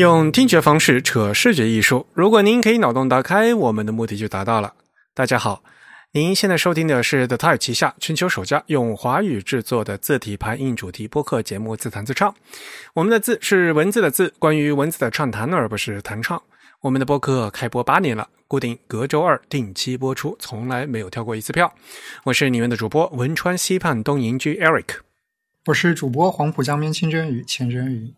用听觉方式扯视觉艺术。如果您可以脑洞打开，我们的目的就达到了。大家好，您现在收听的是 The Type 旗下全球首家用华语制作的字体排印主题播客节目《自弹自唱》。我们的字是文字的字，关于文字的畅谈，而不是弹唱。我们的播客开播八年了，固定隔周二定期播出，从来没有跳过一次票。我是你们的主播汶川西畔东营居 Eric。我是主播黄浦江边清蒸鱼钱蒸鱼。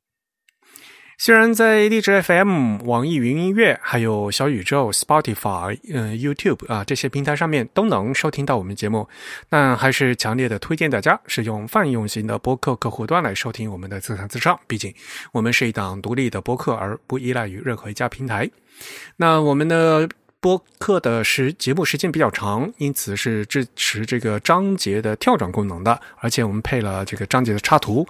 虽然在荔枝 FM、网易云音乐、还有小宇宙、Spotify、嗯 YouTube 啊这些平台上面都能收听到我们节目，但还是强烈的推荐大家使用泛用型的播客客户端来收听我们的自弹自唱。毕竟我们是一档独立的播客，而不依赖于任何一家平台。那我们的。播客的时节目时间比较长，因此是支持这个章节的跳转功能的，而且我们配了这个章节的插图。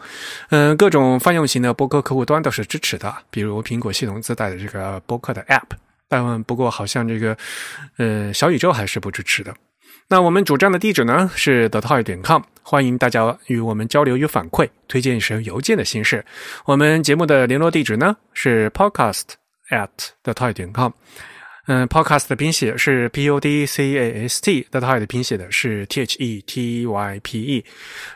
嗯，各种泛用型的播客客户端都是支持的，比如苹果系统自带的这个播客的 App。但不过好像这个呃小宇宙还是不支持的。那我们主站的地址呢是 the toy 点 com，欢迎大家与我们交流与反馈，推荐使用邮件的形式。我们节目的联络地址呢是 podcast at the toy 点 com。嗯，podcast 的拼写是 p u d c a s t，the type 的拼写的是 t h e t y p e。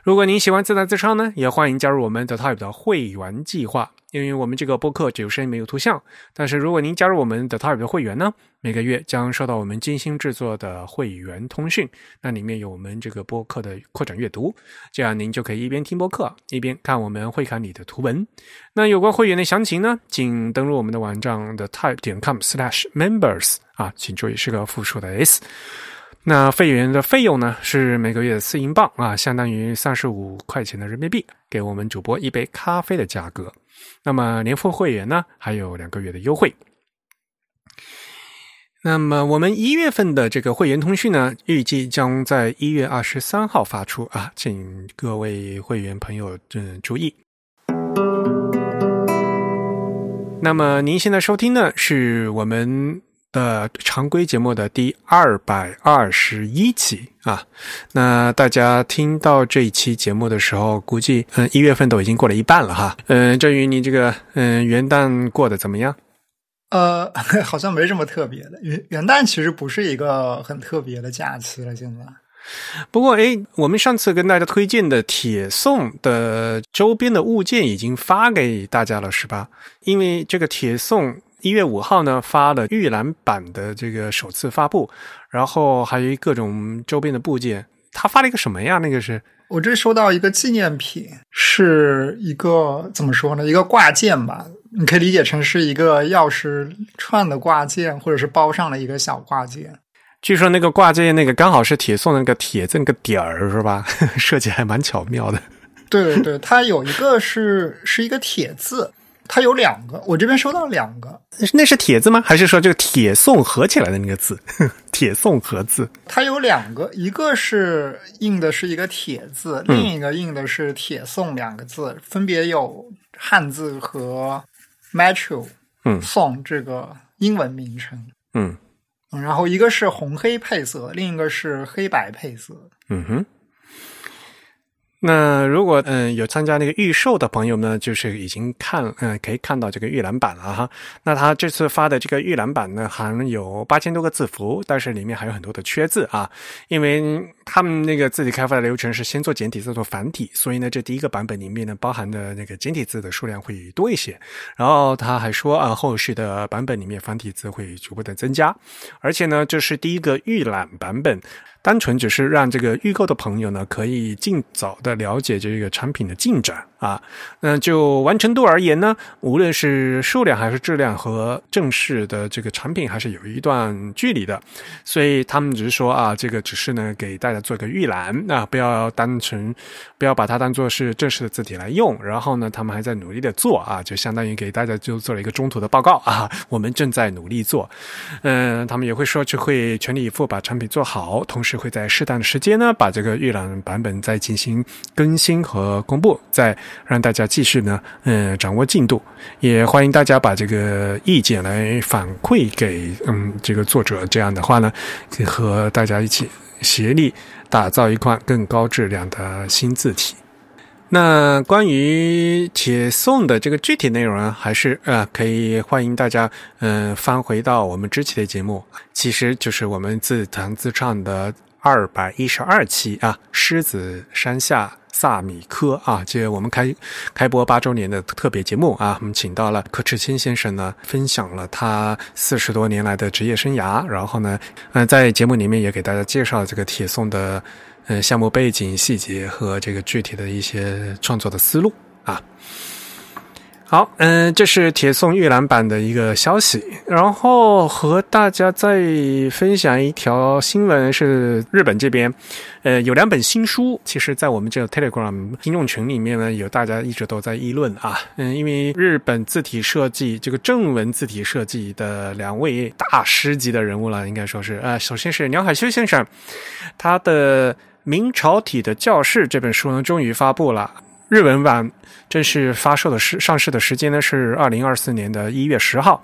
如果您喜欢自弹自唱呢，也欢迎加入我们 The Type 的会员计划。因为我们这个播客只有声音没有图像，但是如果您加入我们的 Type 的会员呢，每个月将收到我们精心制作的会员通讯，那里面有我们这个播客的扩展阅读，这样您就可以一边听播客一边看我们会刊里的图文。那有关会员的详情呢，请登录我们的网站的 Type 点 com/slash/members 啊，请注意是个复数的 s。那会员的费用呢是每个月四英镑啊，相当于三十五块钱的人民币，给我们主播一杯咖啡的价格。那么年付会员呢，还有两个月的优惠。那么我们一月份的这个会员通讯呢，预计将在一月二十三号发出啊，请各位会员朋友嗯注意。那么您现在收听的是我们。的常规节目的第二百二十一期啊，那大家听到这一期节目的时候，估计嗯一月份都已经过了一半了哈。嗯，郑宇，你这个嗯元旦过得怎么样？呃，好像没什么特别的。元元旦其实不是一个很特别的假期了，现在。不过哎，我们上次跟大家推荐的铁送的周边的物件已经发给大家了，是吧？因为这个铁送。一月五号呢，发了预览版的这个首次发布，然后还有各种周边的部件。他发了一个什么呀？那个是我这收到一个纪念品，是一个怎么说呢？一个挂件吧，你可以理解成是一个钥匙串的挂件，或者是包上了一个小挂件。据说那个挂件那个刚好是铁送的那个铁字那个点儿是吧？设计还蛮巧妙的。对对对，它有一个是是一个铁字。它有两个，我这边收到两个，那是铁字吗？还是说这个铁送合起来的那个字？铁送合字？它有两个，一个是印的是一个铁字，另一个印的是铁送两个字，分别有汉字和 metro 嗯送这个英文名称嗯，然后一个是红黑配色，另一个是黑白配色。嗯哼。那如果嗯有参加那个预售的朋友呢，就是已经看嗯可以看到这个预览版了哈。那他这次发的这个预览版呢，含有八千多个字符，但是里面还有很多的缺字啊，因为他们那个字体开发的流程是先做简体再做繁体，所以呢这第一个版本里面呢包含的那个简体字的数量会多一些。然后他还说啊，后续的版本里面繁体字会逐步的增加，而且呢这是第一个预览版本。单纯只是让这个预购的朋友呢，可以尽早的了解这个产品的进展。啊，那就完成度而言呢，无论是数量还是质量，和正式的这个产品还是有一段距离的。所以他们只是说啊，这个只是呢给大家做个预览啊，不要当成不要把它当做是正式的字体来用。然后呢，他们还在努力的做啊，就相当于给大家就做了一个中途的报告啊，我们正在努力做。嗯，他们也会说就会全力以赴把产品做好，同时会在适当的时间呢把这个预览版本再进行更新和公布，在。让大家继续呢，嗯，掌握进度，也欢迎大家把这个意见来反馈给嗯这个作者，这样的话呢，和大家一起协力打造一款更高质量的新字体。那关于铁送的这个具体内容，还是呃，可以欢迎大家嗯翻回到我们之前的节目，其实就是我们自弹自唱的二百一十二期啊，狮子山下萨米科啊，这我们开开播八周年的特别节目啊，我们请到了柯志清先生呢，分享了他四十多年来的职业生涯，然后呢，嗯，在节目里面也给大家介绍这个铁送的。嗯，项目背景细节和这个具体的一些创作的思路啊。好，嗯，这是铁送预览版的一个消息，然后和大家再分享一条新闻，是日本这边，呃，有两本新书，其实在我们这个 Telegram 听众群里面呢，有大家一直都在议论啊，嗯，因为日本字体设计这个正文字体设计的两位大师级的人物了，应该说是，呃，首先是鸟海修先生，他的。明朝体的教室这本书呢，终于发布了。日文版，正式发售的时上市的时间呢是二零二四年的一月十号。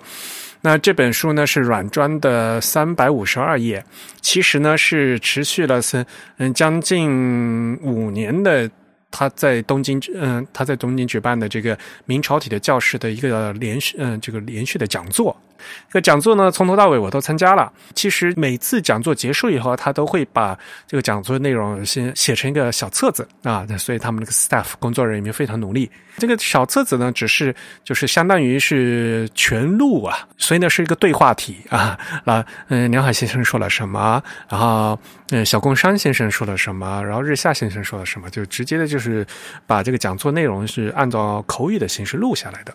那这本书呢是软装的三百五十二页，其实呢是持续了是嗯将近五年的。他在东京，嗯，他在东京举办的这个明朝体的教室的一个连续，嗯，这个连续的讲座。这个讲座呢，从头到尾我都参加了。其实每次讲座结束以后，他都会把这个讲座内容先写成一个小册子啊。所以他们那个 staff 工作人员非常努力。这个小册子呢，只是就是相当于是全录啊，所以呢是一个对话体啊。那嗯，梁海先生说了什么？然后嗯，小宫山先生说了什么？然后日下先生说了什么？就直接的就是把这个讲座内容是按照口语的形式录下来的。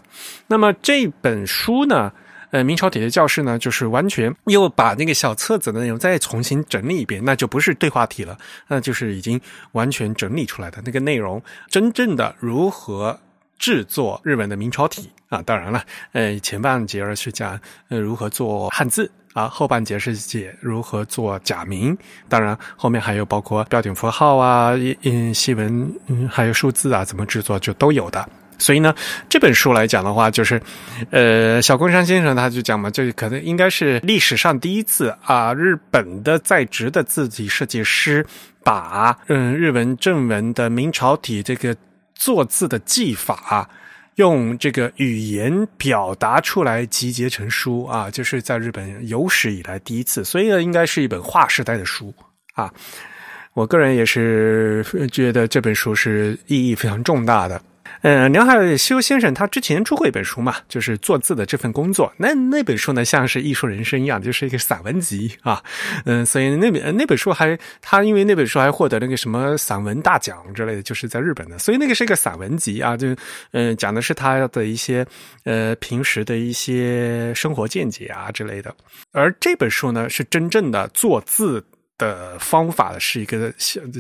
那么这本书呢？呃，明朝体的教室呢，就是完全又把那个小册子的内容再重新整理一遍，那就不是对话体了，那就是已经完全整理出来的那个内容，真正的如何制作日本的明朝体啊？当然了，呃，前半节是讲呃如何做汉字啊，后半节是解如何做假名，当然后面还有包括标点符号啊、嗯细文嗯还有数字啊，怎么制作就都有的。所以呢，这本书来讲的话，就是，呃，小宫山先生他就讲嘛，这可能应该是历史上第一次啊，日本的在职的字体设计师把嗯日文正文的明朝体这个做字的技法，用这个语言表达出来，集结成书啊，就是在日本有史以来第一次，所以呢，应该是一本划时代的书啊。我个人也是觉得这本书是意义非常重大的。嗯，梁海修先生他之前出过一本书嘛，就是做字的这份工作。那那本书呢，像是艺术人生一样，就是一个散文集啊。嗯，所以那本那本书还他因为那本书还获得那个什么散文大奖之类的，就是在日本的。所以那个是一个散文集啊，就嗯讲的是他的一些呃平时的一些生活见解啊之类的。而这本书呢，是真正的做字。的方法是一个，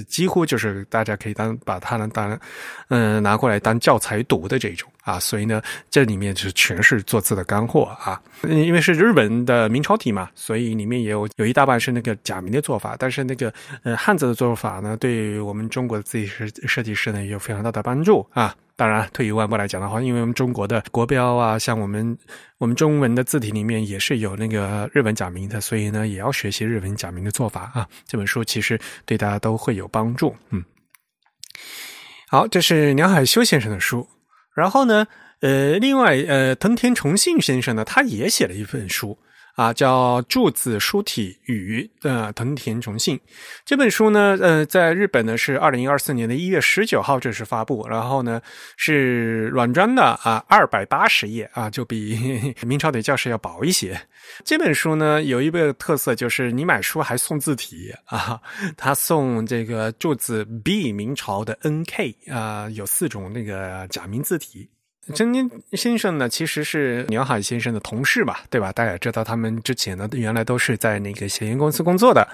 几乎就是大家可以当把它呢当，嗯拿过来当教材读的这种啊，所以呢这里面就是全是做字的干货啊，因为是日本的明朝体嘛，所以里面也有有一大半是那个假名的做法，但是那个呃汉字的做法呢，对于我们中国的字体设设计师呢有非常大的帮助啊。当然，退一万步来讲的话，因为我们中国的国标啊，像我们我们中文的字体里面也是有那个日文假名的，所以呢，也要学习日文假名的做法啊。这本书其实对大家都会有帮助。嗯，好，这是梁海修先生的书。然后呢，呃，另外，呃，藤田重信先生呢，他也写了一本书。啊，叫《柱子书体与》呃藤田重信这本书呢，呃，在日本呢是二零二四年的一月十九号正式发布，然后呢是软装的啊，二百八十页啊，就比 明朝的教室要薄一些。这本书呢有一个特色，就是你买书还送字体啊，他送这个柱子 B 明朝的 NK 啊，有四种那个假名字体。陈年先生呢，其实是鸟海先生的同事嘛，对吧？大家知道，他们之前呢，原来都是在那个写研公司工作的。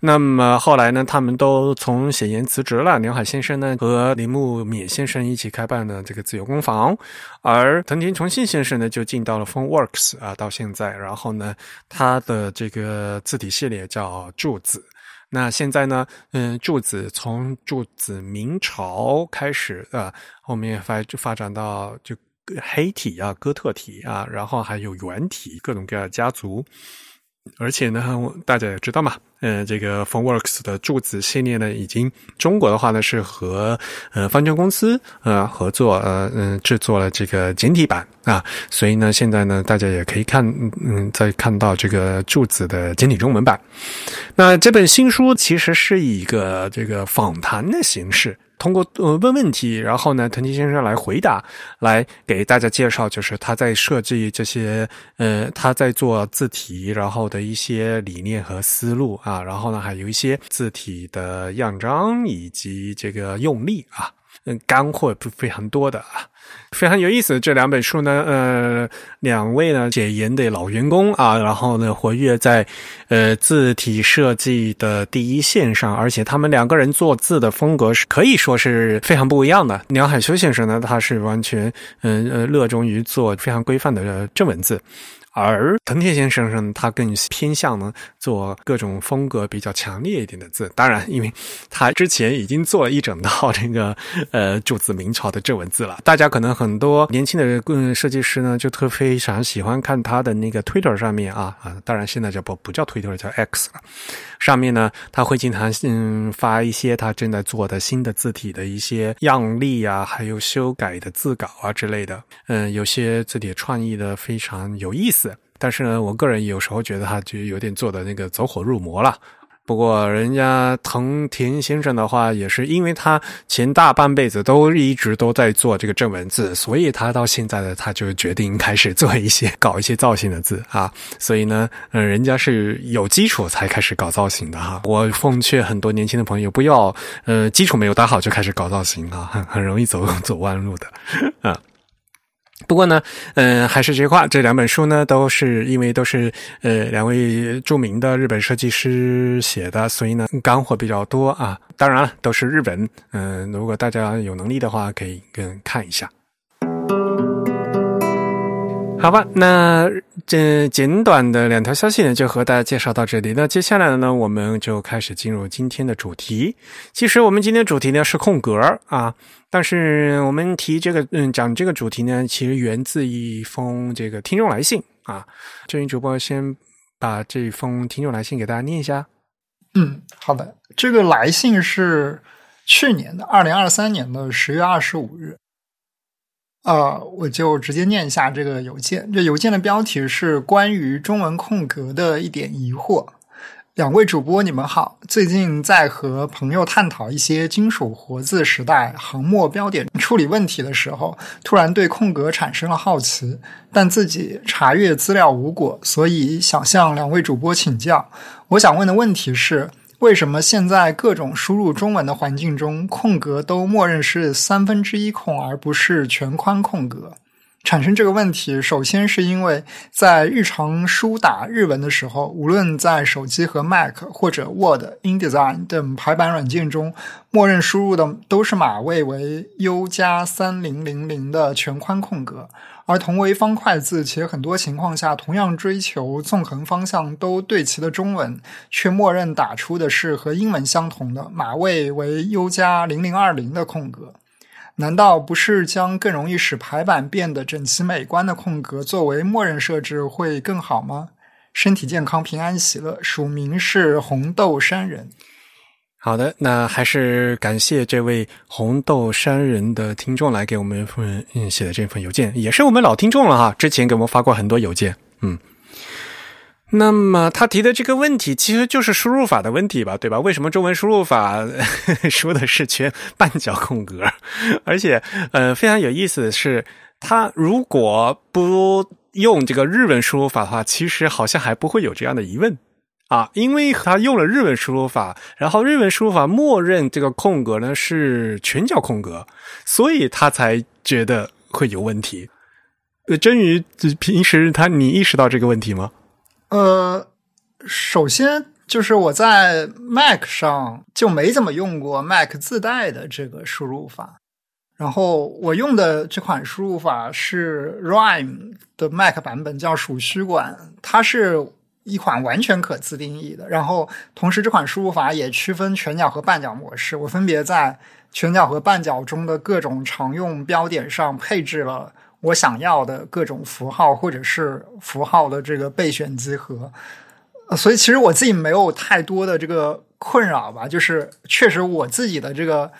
那么后来呢，他们都从写研辞职了。鸟海先生呢，和铃木勉先生一起开办了这个自由工坊，而藤田重信先生呢，就进到了 PhoneWorks 啊，到现在。然后呢，他的这个字体系列叫柱子。那现在呢，嗯，柱子从柱子明朝开始啊，后面发发展到就黑体啊、哥特体啊，然后还有圆体，各种各样的家族。而且呢，大家也知道嘛，呃，这个 PhoneWorks 的柱子系列呢，已经中国的话呢是和呃方正公司呃合作呃嗯制作了这个简体版啊，所以呢现在呢大家也可以看嗯再看到这个柱子的简体中文版。那这本新书其实是以一个这个访谈的形式。通过呃问问题，然后呢，藤吉先生来回答，来给大家介绍，就是他在设计这些呃，他在做字体，然后的一些理念和思路啊，然后呢，还有一些字体的样张以及这个用力啊，嗯，干货非常多的啊。非常有意思，这两本书呢，呃，两位呢解研的老员工啊，然后呢活跃在呃字体设计的第一线上，而且他们两个人做字的风格是可以说是非常不一样的。梁海修先生呢，他是完全嗯呃热衷于做非常规范的正文字。而藤田先生呢，他更偏向呢做各种风格比较强烈一点的字。当然，因为他之前已经做了一整套这个呃柱子明朝的正文字了。大家可能很多年轻的嗯设计师呢，就特非常喜欢看他的那个 Twitter 上面啊啊，当然现在叫不不叫 Twitter 叫 X 了。上面呢，他会经常嗯发一些他正在做的新的字体的一些样例啊，还有修改的字稿啊之类的。嗯，有些字体创意的非常有意思。但是呢，我个人有时候觉得他就有点做的那个走火入魔了。不过，人家藤田先生的话，也是因为他前大半辈子都一直都在做这个正文字，所以他到现在呢，他就决定开始做一些搞一些造型的字啊。所以呢，嗯，人家是有基础才开始搞造型的哈。我奉劝很多年轻的朋友不要，呃，基础没有打好就开始搞造型啊，很很容易走走弯路的啊。不过呢，嗯，还是这句话，这两本书呢，都是因为都是呃两位著名的日本设计师写的，所以呢干货比较多啊。当然了，都是日本，嗯，如果大家有能力的话，可以跟看一下。好吧，那这简短的两条消息呢，就和大家介绍到这里。那接下来呢，我们就开始进入今天的主题。其实我们今天主题呢是空格啊，但是我们提这个嗯讲这个主题呢，其实源自一封这个听众来信啊。这位主播先把这封听众来信给大家念一下。嗯，好的，这个来信是去年的二零二三年的十月二十五日。呃，我就直接念一下这个邮件。这邮件的标题是关于中文空格的一点疑惑。两位主播，你们好。最近在和朋友探讨一些金属活字时代行墨标点处理问题的时候，突然对空格产生了好奇，但自己查阅资料无果，所以想向两位主播请教。我想问的问题是。为什么现在各种输入中文的环境中，空格都默认是三分之一空，而不是全宽空格？产生这个问题，首先是因为在日常输打日文的时候，无论在手机和 Mac 或者 Word、InDesign 等排版软件中，默认输入的都是码位为 U 加三零零零的全宽空格。而同为方块字，且很多情况下同样追求纵横方向都对齐的中文，却默认打出的是和英文相同的码位为 U 加零零二零的空格。难道不是将更容易使排版变得整齐美观的空格作为默认设置会更好吗？身体健康，平安喜乐。署名是红豆山人。好的，那还是感谢这位红豆山人的听众来给我们份嗯写的这份邮件，也是我们老听众了哈，之前给我们发过很多邮件，嗯。那么他提的这个问题其实就是输入法的问题吧，对吧？为什么中文输入法 说的是全半角空格？而且呃非常有意思的是，他如果不用这个日文输入法的话，其实好像还不会有这样的疑问。啊，因为他用了日文输入法，然后日文输入法默认这个空格呢是全角空格，所以他才觉得会有问题。呃，真鱼平时他你意识到这个问题吗？呃，首先就是我在 Mac 上就没怎么用过 Mac 自带的这个输入法，然后我用的这款输入法是 Rime 的 Mac 版本，叫鼠须管，它是。一款完全可自定义的，然后同时这款输入法也区分全角和半角模式。我分别在全角和半角中的各种常用标点上配置了我想要的各种符号或者是符号的这个备选集合。所以其实我自己没有太多的这个困扰吧，就是确实我自己的这个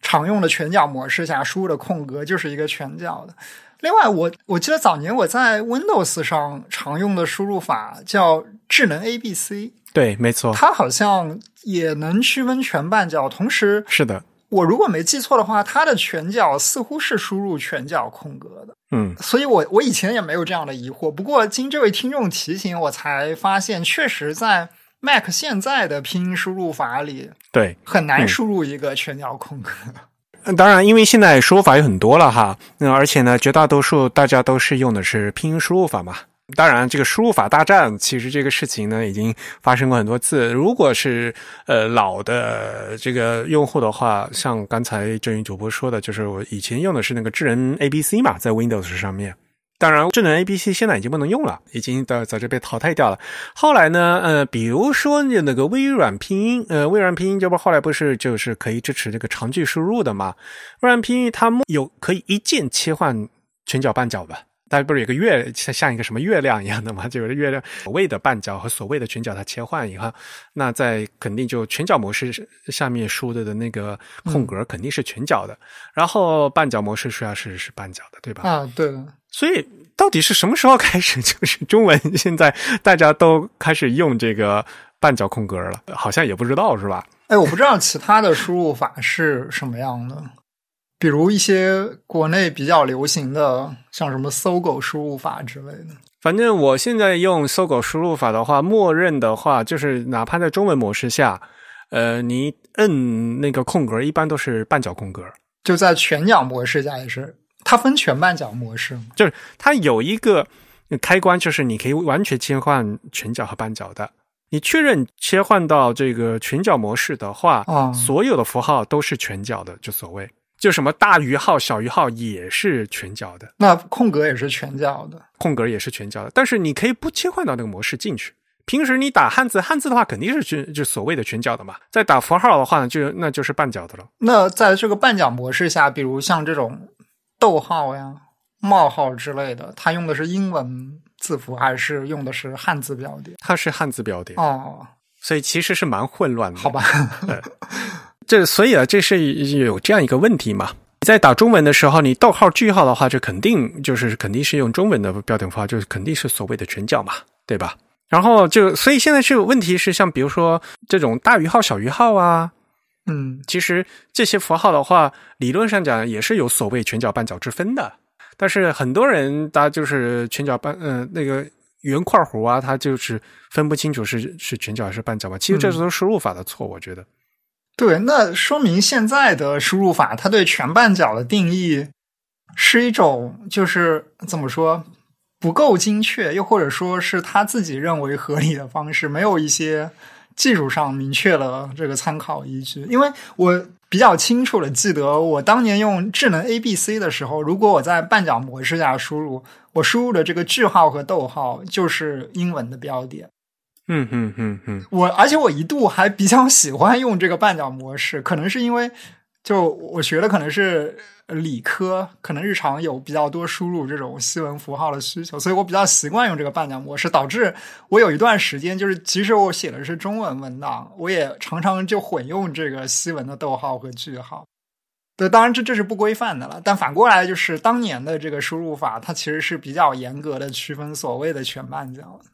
常用的全角模式下输入的空格就是一个全角的。另外，我我记得早年我在 Windows 上常用的输入法叫智能 A B C，对，没错，它好像也能区分全半角。同时，是的，我如果没记错的话，它的拳脚似乎是输入拳脚空格的。嗯，所以我我以前也没有这样的疑惑。不过经这位听众提醒，我才发现，确实在 Mac 现在的拼音输入法里，对，很难输入一个拳脚空格。嗯，当然，因为现在输入法有很多了哈，那而且呢，绝大多数大家都是用的是拼音输入法嘛。当然，这个输入法大战，其实这个事情呢，已经发生过很多次。如果是呃老的这个用户的话，像刚才郑云主播说的，就是我以前用的是那个智能 A B C 嘛，在 Windows 上面。当然，智能 A B C 现在已经不能用了，已经在在这被淘汰掉了。后来呢，呃，比如说那个微软拼音，呃，微软拼音这不后来不是就是可以支持这个长句输入的嘛？微软拼音它有可以一键切换全角半角吧？大家不是有个月像像一个什么月亮一样的吗？就是月亮所谓的半角和所谓的全角它切换以后，那在肯定就全角模式下面输的的那个空格肯定是全角的，然后半角模式实际上是是半角的，对吧？啊，对。所以到底是什么时候开始，就是中文现在大家都开始用这个半角空格了？好像也不知道是吧？哎，我不知道其他的输入法是什么样的。比如一些国内比较流行的，像什么搜狗输入法之类的。反正我现在用搜狗输入法的话，默认的话就是哪怕在中文模式下，呃，你摁那个空格，一般都是半角空格。就在全角模式下也是，它分全半角模式，就是它有一个开关，就是你可以完全切换全角和半角的。你确认切换到这个全角模式的话，啊，所有的符号都是全角的，就所谓。就什么大于号、小于号也是全角的，那空格也是全角的，空格也是全角的。但是你可以不切换到那个模式进去。平时你打汉字，汉字的话肯定是全就所谓的全角的嘛。在打符号的话呢，就那就是半角的了。那在这个半角模式下，比如像这种逗号呀、冒号之类的，它用的是英文字符还是用的是汉字标点？它是汉字标点哦，所以其实是蛮混乱的。好吧。这所以啊，这是有这样一个问题嘛？在打中文的时候，你逗号句号的话，这肯定就是肯定是用中文的标点符号，就是肯定是所谓的全角嘛，对吧？然后就所以现在是有问题是，像比如说这种大于号、小于号啊，嗯，其实这些符号的话，理论上讲也是有所谓全角半角之分的。但是很多人他就是全角半，嗯，那个圆块弧啊，他就是分不清楚是是全角还是半角嘛。其实这都是输入法的错，我觉得。对，那说明现在的输入法，它对全半角的定义是一种，就是怎么说不够精确，又或者说是他自己认为合理的方式，没有一些技术上明确的这个参考依据。因为我比较清楚的记得，我当年用智能 A B C 的时候，如果我在半角模式下输入，我输入的这个句号和逗号就是英文的标点。嗯嗯嗯嗯，我而且我一度还比较喜欢用这个半角模式，可能是因为就我学的可能是理科，可能日常有比较多输入这种西文符号的需求，所以我比较习惯用这个半角模式，导致我有一段时间就是即使我写的是中文文档，我也常常就混用这个西文的逗号和句号。对，当然这这是不规范的了，但反过来就是当年的这个输入法，它其实是比较严格的区分所谓的全半角的。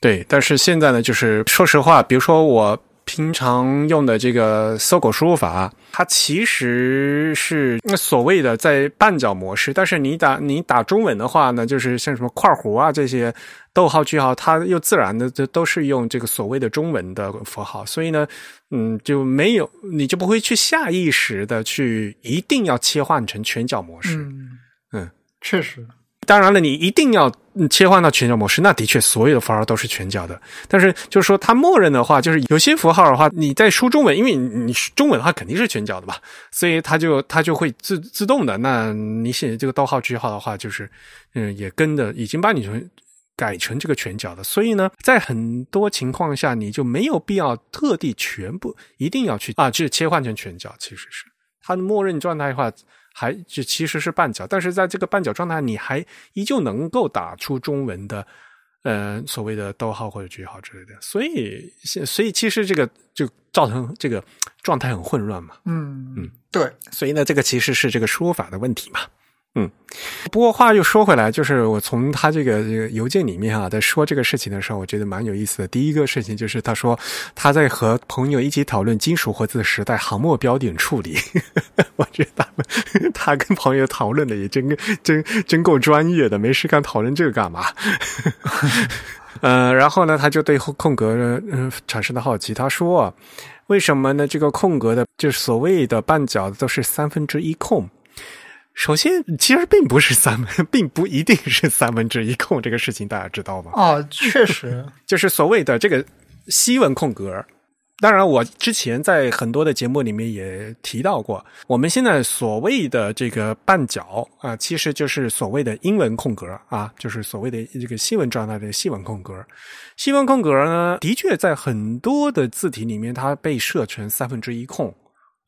对，但是现在呢，就是说实话，比如说我平常用的这个搜狗输入法，它其实是所谓的在半角模式，但是你打你打中文的话呢，就是像什么括弧啊这些逗号句号，它又自然的这都是用这个所谓的中文的符号，所以呢，嗯，就没有你就不会去下意识的去一定要切换成全角模式，嗯嗯，确实。当然了，你一定要切换到全角模式，那的确所有的符号都是全角的。但是就是说，它默认的话，就是有些符号的话，你在输中文，因为你中文的话肯定是全角的嘛，所以它就它就会自自动的。那你写这个逗号句号的话，就是嗯，也跟着已经把你成改成这个全角的。所以呢，在很多情况下，你就没有必要特地全部一定要去啊，去切换成全角。其实是它的默认状态的话。还就其实是半角，但是在这个半角状态，你还依旧能够打出中文的呃所谓的逗号或者句号之类的。所以，所以其实这个就造成这个状态很混乱嘛。嗯嗯，对。所以呢，这个其实是这个输入法的问题嘛。嗯，不过话又说回来，就是我从他这个邮件里面啊，在说这个事情的时候，我觉得蛮有意思的。第一个事情就是他说他在和朋友一起讨论金属活字时代航墨标点处理，我觉得他们他跟朋友讨论的也真真真够专业的，没事干讨论这个干嘛？呃，然后呢，他就对空格嗯产生了好奇，他说为什么呢？这个空格的，就是所谓的半角都是三分之一空。首先，其实并不是三，并不一定是三分之一空这个事情，大家知道吗？啊，确实，就是所谓的这个西文空格。当然，我之前在很多的节目里面也提到过，我们现在所谓的这个半角啊，其实就是所谓的英文空格啊，就是所谓的这个西文状态的西文空格。西文空格呢，的确在很多的字体里面，它被设成三分之一空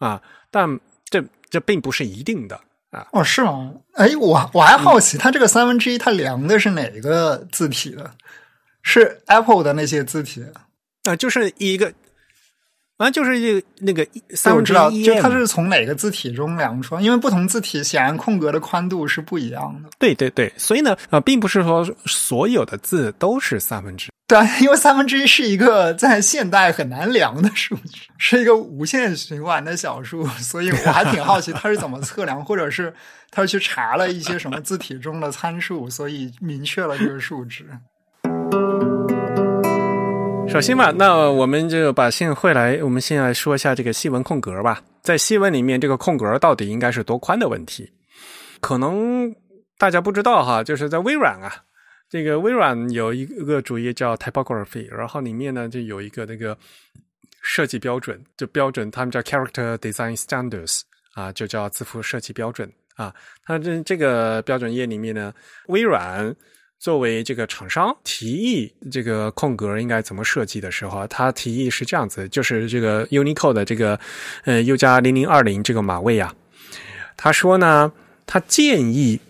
啊，但这这并不是一定的。啊哦是吗？哎，我我还好奇，它这个三分之一，它量的是哪个字体的？是 Apple 的那些字体啊？就是一个啊，就是一那个三分之一，就它是从哪个字体中量出来？因为不同字体显然空格的宽度是不一样的。对对对，所以呢啊，并不是说所有的字都是三分之。对，因为三分之一是一个在现代很难量的数据，是一个无限循环的小数，所以我还挺好奇它是怎么测量，或者是他去查了一些什么字体中的参数，所以明确了这个数值。首先嘛，那我们就把线会来，我们先来说一下这个细文空格吧。在细文里面，这个空格到底应该是多宽的问题，可能大家不知道哈，就是在微软啊。这个微软有一个主页叫 Typography，然后里面呢就有一个那个设计标准，就标准他们叫 Character Design Standards 啊，就叫字符设计标准啊。它这这个标准页里面呢，微软作为这个厂商提议这个空格应该怎么设计的时候，他提议是这样子，就是这个 Unicode 的这个呃 U 加零零二零这个码位啊，他说呢，他建议。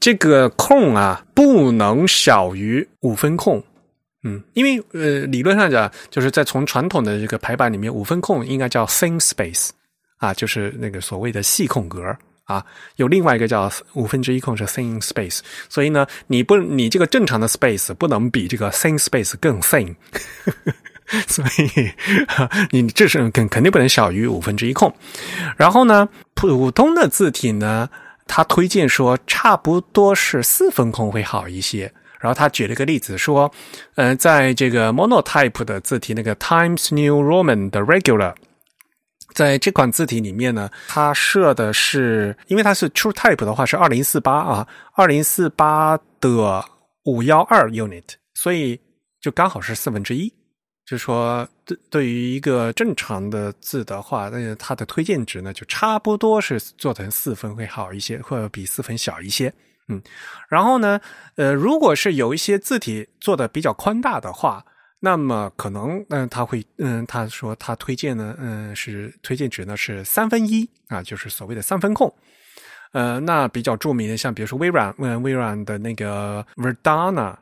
这个空啊，不能小于五分空，嗯，因为呃，理论上讲，就是在从传统的这个排版里面，五分空应该叫 thin space，啊，就是那个所谓的细空格啊，有另外一个叫五分之一空是 thin space，所以呢，你不，你这个正常的 space 不能比这个 thin space 更 thin，所以你这是肯肯定不能小于五分之一空，然后呢，普通的字体呢。他推荐说，差不多是四分空会好一些。然后他举了个例子说，呃，在这个 Monotype 的字体那个 Times New Roman 的 Regular，在这款字体里面呢，它设的是，因为它是 True Type 的话是二零四八啊，二零四八的五幺二 Unit，所以就刚好是四分之一。就说，对对于一个正常的字的话，那它的推荐值呢，就差不多是做成四分会好一些，或者比四分小一些。嗯，然后呢，呃，如果是有一些字体做的比较宽大的话，那么可能，嗯，他会，嗯，他说他推荐呢，嗯，是推荐值呢是三分一啊，就是所谓的三分控。呃，那比较著名的，像比如说微软，嗯，微软的那个 Verdana。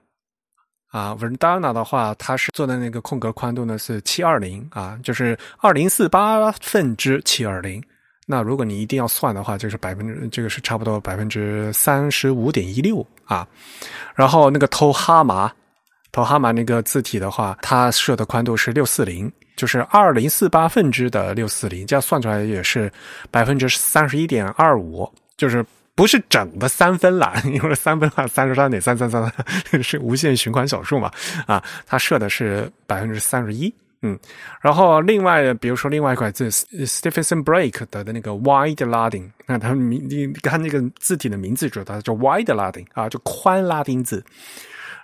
啊，Verdana 的话，它是做的那个空格宽度呢是七二零啊，就是二零四八分之七二零。那如果你一定要算的话，就是百分之这个是差不多百分之三十五点一六啊。然后那个偷哈马从哈马那个字体的话，它设的宽度是六四零，就是二零四八分之的六四零，这样算出来也是百分之三十一点二五，就是。不是整的三分了，因为三分啊，三十三点三三三是无限循环小数嘛，啊，它设的是百分之三十一，嗯，然后另外比如说另外一块字 Stephenson Break 的的那个 Wide Latin，那它名你看那个字体的名字，主它叫 Wide Latin 啊，就宽拉丁字。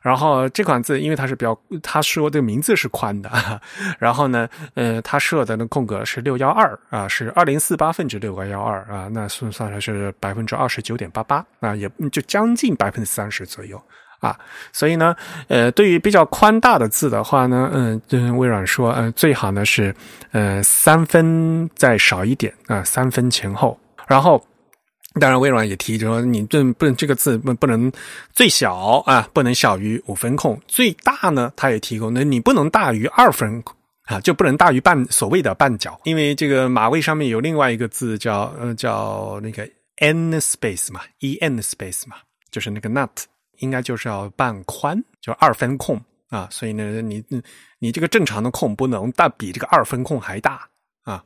然后这款字，因为它是比较，它说的名字是宽的，然后呢，呃，它设的那空格是六幺二啊，是二零四八分之六个幺二啊，那算算来是百分之二十九点八八啊，也就将近百分之三十左右啊，所以呢，呃，对于比较宽大的字的话呢，嗯，微软说，嗯，最好呢是，呃，三分再少一点啊，三分前后，然后。当然，微软也提就说，你这不能这个字不不能最小啊，不能小于五分空；最大呢，它也提供，那你不能大于二分啊，就不能大于半所谓的半角，因为这个马位上面有另外一个字叫呃叫那个 n space 嘛，e n space 嘛，就是那个 nut，应该就是要半宽，就二分空啊，所以呢，你你这个正常的空不能大比这个二分空还大。啊，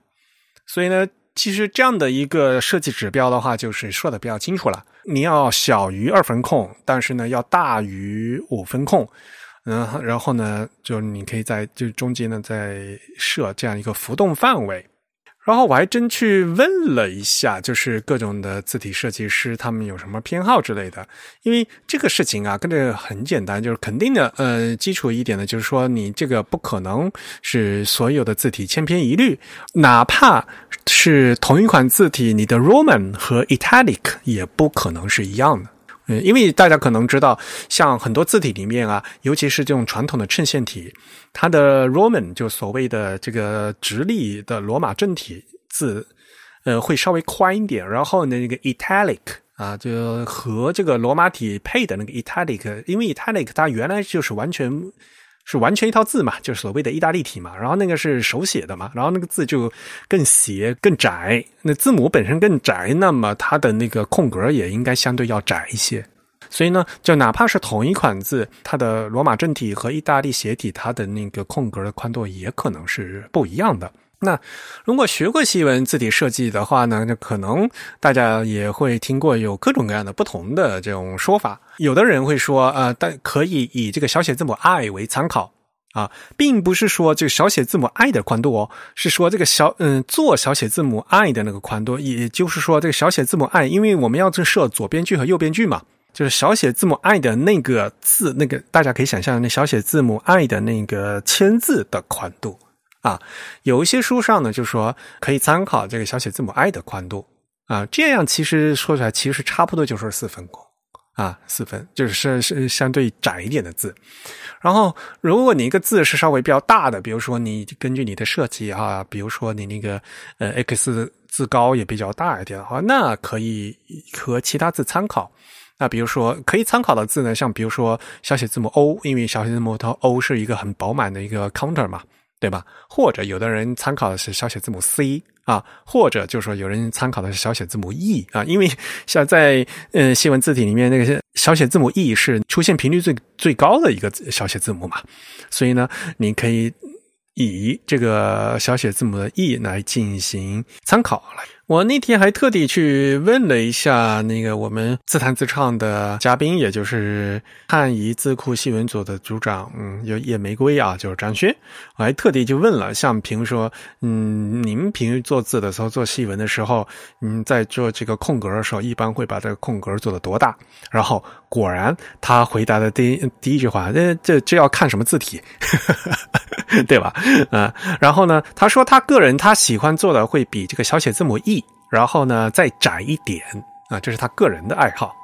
所以呢。其实这样的一个设计指标的话，就是说的比较清楚了。你要小于二分控，但是呢要大于五分控，嗯，然后呢，就你可以在就中间呢再设这样一个浮动范围。然后我还真去问了一下，就是各种的字体设计师他们有什么偏好之类的。因为这个事情啊，跟这个很简单，就是肯定的。呃，基础一点的，就是说你这个不可能是所有的字体千篇一律，哪怕是同一款字体，你的 Roman 和 Italic 也不可能是一样的。嗯，因为大家可能知道，像很多字体里面啊，尤其是这种传统的衬线体，它的 Roman 就所谓的这个直立的罗马正体字，呃，会稍微宽一点。然后呢，那个 Italic 啊，就和这个罗马体配的那个 Italic，因为 Italic 它原来就是完全。是完全一套字嘛，就是所谓的意大利体嘛。然后那个是手写的嘛，然后那个字就更斜、更窄。那字母本身更窄，那么它的那个空格也应该相对要窄一些。所以呢，就哪怕是同一款字，它的罗马正体和意大利斜体，它的那个空格的宽度也可能是不一样的。那如果学过西文字体设计的话呢，那可能大家也会听过有各种各样的不同的这种说法。有的人会说，呃，但可以以这个小写字母 i 为参考啊，并不是说这个小写字母 i 的宽度哦，是说这个小嗯做小写字母 i 的那个宽度，也就是说这个小写字母 i，因为我们要设左边距和右边距嘛，就是小写字母 i 的那个字，那个大家可以想象那小写字母 i 的那个签字的宽度。啊，有一些书上呢，就说可以参考这个小写字母 i 的宽度啊，这样其实说出来其实差不多就是四分空啊，四分就是是是相对窄一点的字。然后，如果你一个字是稍微比较大的，比如说你根据你的设计啊，比如说你那个呃 x 字高也比较大一点的话，那可以和其他字参考。那比如说可以参考的字呢，像比如说小写字母 o，因为小写字母它 o 是一个很饱满的一个 counter 嘛。对吧？或者有的人参考的是小写字母 c 啊，或者就是说有人参考的是小写字母 e 啊，因为 像在嗯新文字体里面那个小写字母 e 是出现频率最最高的一个小写字母嘛，所以呢，你可以以这个小写字母的 e 来进行参考来。我那天还特地去问了一下那个我们自弹自唱的嘉宾，也就是汉仪字库西文组的组长，嗯，有野玫瑰啊，就是张轩。我还特地就问了，像平时说，嗯，您平时做字的时候，做细文的时候，嗯，在做这个空格的时候，一般会把这个空格做的多大？然后果然，他回答的第一第一句话，这这这要看什么字体，对吧？嗯，然后呢，他说他个人他喜欢做的会比这个小写字母 e。然后呢，再窄一点啊，这是他个人的爱好。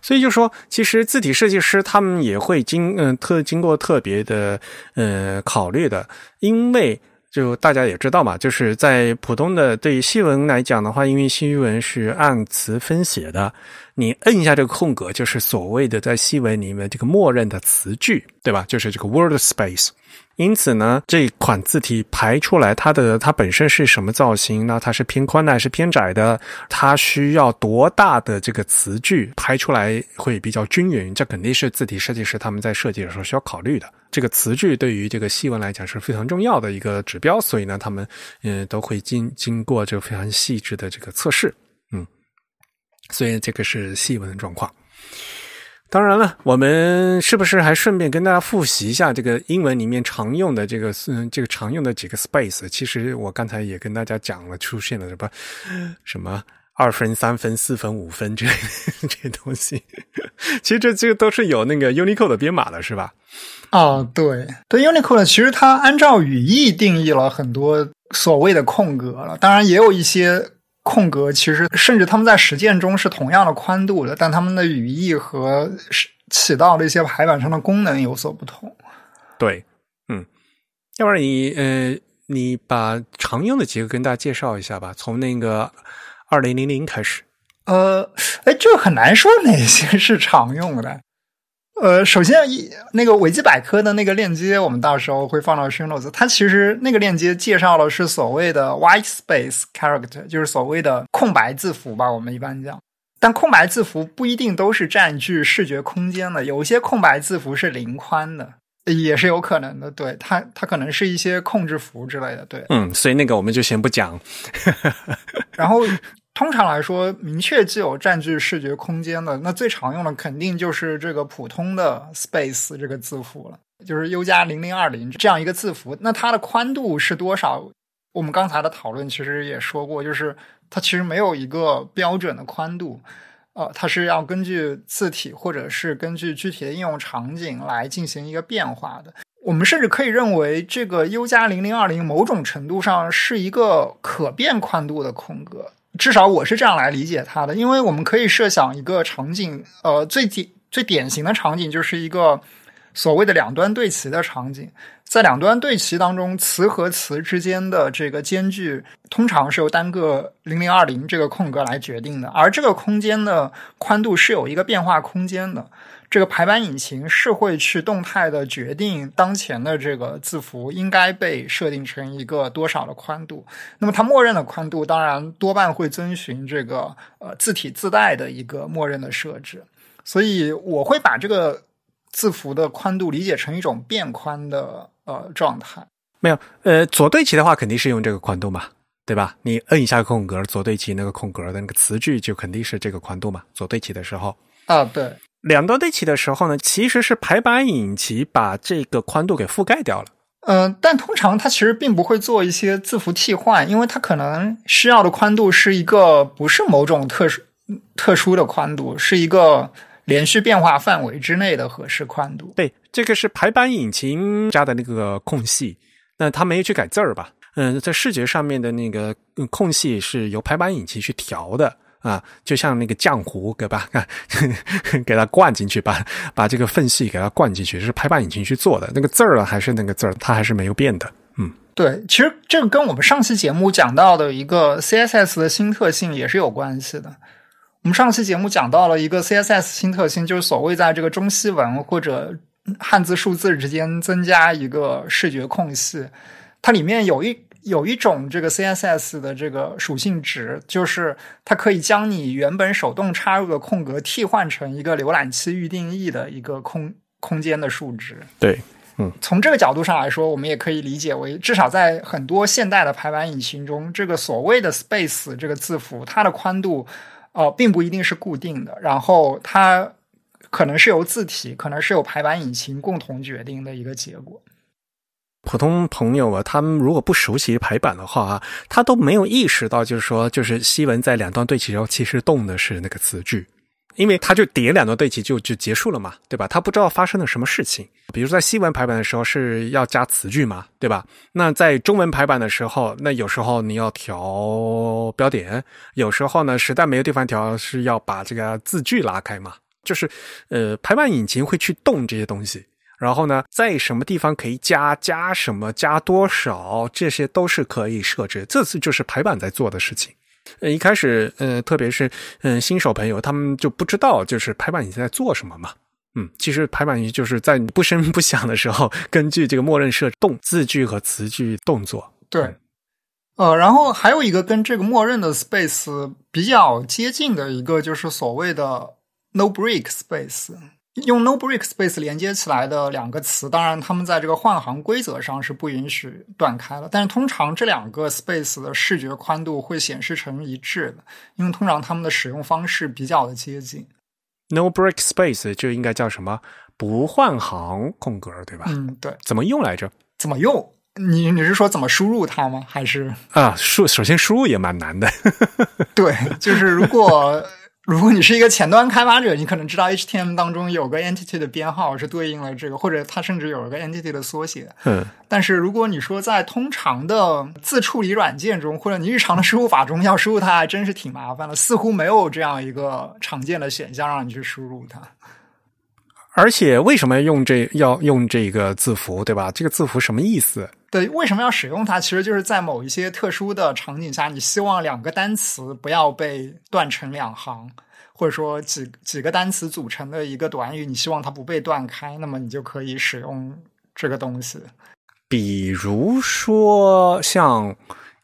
所以就说，其实字体设计师他们也会经嗯特经过特别的呃考虑的，因为就大家也知道嘛，就是在普通的对于西文来讲的话，因为西文是按词分写的，你摁一下这个空格，就是所谓的在西文里面这个默认的词句，对吧？就是这个 word space。因此呢，这款字体排出来，它的它本身是什么造型？那它是偏宽的还是偏窄的？它需要多大的这个词句排出来会比较均匀？这肯定是字体设计师他们在设计的时候需要考虑的。这个词句对于这个细文来讲是非常重要的一个指标，所以呢，他们嗯都会经经过这个非常细致的这个测试，嗯，所以这个是细文的状况。当然了，我们是不是还顺便跟大家复习一下这个英文里面常用的这个嗯这个常用的几个 space？其实我刚才也跟大家讲了，出现了什么 什么二分、三分、四分、五分这 这东西。其实这这个都是有那个 Unicode 的编码的，是吧？啊，对对，Unicode 其实它按照语义定义了很多所谓的空格了，当然也有一些。空格其实甚至他们在实践中是同样的宽度的，但他们的语义和起到的一些排版上的功能有所不同。对，嗯，要不然你呃，你把常用的几个跟大家介绍一下吧，从那个二零零零开始。呃，哎，这很难说哪些是常用的。呃，首先一那个维基百科的那个链接，我们到时候会放到 show notes。它其实那个链接介绍的是所谓的 white space character，就是所谓的空白字符吧，我们一般讲。但空白字符不一定都是占据视觉空间的，有一些空白字符是零宽的，也是有可能的。对它，它可能是一些控制符之类的。对，嗯，所以那个我们就先不讲。然后。通常来说，明确具有占据视觉空间的，那最常用的肯定就是这个普通的 space 这个字符了，就是 U 加零零二零这样一个字符。那它的宽度是多少？我们刚才的讨论其实也说过，就是它其实没有一个标准的宽度，呃，它是要根据字体或者是根据具体的应用场景来进行一个变化的。我们甚至可以认为，这个 U 加零零二零某种程度上是一个可变宽度的空格。至少我是这样来理解它的，因为我们可以设想一个场景，呃，最典最典型的场景就是一个所谓的两端对齐的场景，在两端对齐当中，词和词之间的这个间距通常是由单个零零二零这个空格来决定的，而这个空间的宽度是有一个变化空间的。这个排版引擎是会去动态的决定当前的这个字符应该被设定成一个多少的宽度。那么它默认的宽度当然多半会遵循这个呃字体自带的一个默认的设置。所以我会把这个字符的宽度理解成一种变宽的呃状态。没有，呃，左对齐的话肯定是用这个宽度嘛，对吧？你摁一下空格，左对齐那个空格的那个词句就肯定是这个宽度嘛。左对齐的时候啊，对。两端对齐的时候呢，其实是排版引擎把这个宽度给覆盖掉了。嗯，但通常它其实并不会做一些字符替换，因为它可能需要的宽度是一个不是某种特殊特殊的宽度，是一个连续变化范围之内的合适宽度。对，这个是排版引擎加的那个空隙，那它没有去改字儿吧？嗯，在视觉上面的那个空隙是由排版引擎去调的。啊，就像那个浆糊，对吧？给它灌进去，把把这个缝隙给它灌进去，是排版引擎去做的。那个字儿还是那个字儿，它还是没有变的。嗯，对，其实这个跟我们上期节目讲到的一个 CSS 的新特性也是有关系的。我们上期节目讲到了一个 CSS 新特性，就是所谓在这个中西文或者汉字数字之间增加一个视觉空隙，它里面有一。有一种这个 CSS 的这个属性值，就是它可以将你原本手动插入的空格替换成一个浏览器预定义的一个空空间的数值。对，嗯，从这个角度上来说，我们也可以理解为，至少在很多现代的排版引擎中，这个所谓的 space 这个字符，它的宽度呃并不一定是固定的，然后它可能是由字体，可能是由排版引擎共同决定的一个结果。普通朋友啊，他们如果不熟悉排版的话啊，他都没有意识到，就是说，就是西文在两段对齐时候，其实动的是那个词句，因为他就叠两段对齐就就结束了嘛，对吧？他不知道发生了什么事情。比如在西文排版的时候是要加词句嘛，对吧？那在中文排版的时候，那有时候你要调标点，有时候呢，实在没有地方调，是要把这个字句拉开嘛，就是呃，排版引擎会去动这些东西。然后呢，在什么地方可以加加什么加多少，这些都是可以设置。这次就是排版在做的事情。呃，一开始，呃，特别是嗯新手朋友，他们就不知道就是排版你在做什么嘛。嗯，其实排版引擎就是在不声不响的时候，根据这个默认设动字句和词句动作。对，呃，然后还有一个跟这个默认的 space 比较接近的一个，就是所谓的 no break space。用 no break space 连接起来的两个词，当然它们在这个换行规则上是不允许断开的。但是通常这两个 space 的视觉宽度会显示成一致的，因为通常它们的使用方式比较的接近。no break space 就应该叫什么？不换行空格，对吧？嗯，对。怎么用来着？怎么用？你你是说怎么输入它吗？还是啊，输首先输入也蛮难的。对，就是如果。如果你是一个前端开发者，你可能知道 HTML 当中有个 entity 的编号是对应了这个，或者它甚至有一个 entity 的缩写。嗯。但是如果你说在通常的自处理软件中，或者你日常的输入法中要输入它，还真是挺麻烦的。似乎没有这样一个常见的选项让你去输入它。而且为什么用这要用这个字符，对吧？这个字符什么意思？对，为什么要使用它？其实就是在某一些特殊的场景下，你希望两个单词不要被断成两行，或者说几几个单词组成的一个短语，你希望它不被断开，那么你就可以使用这个东西。比如说，像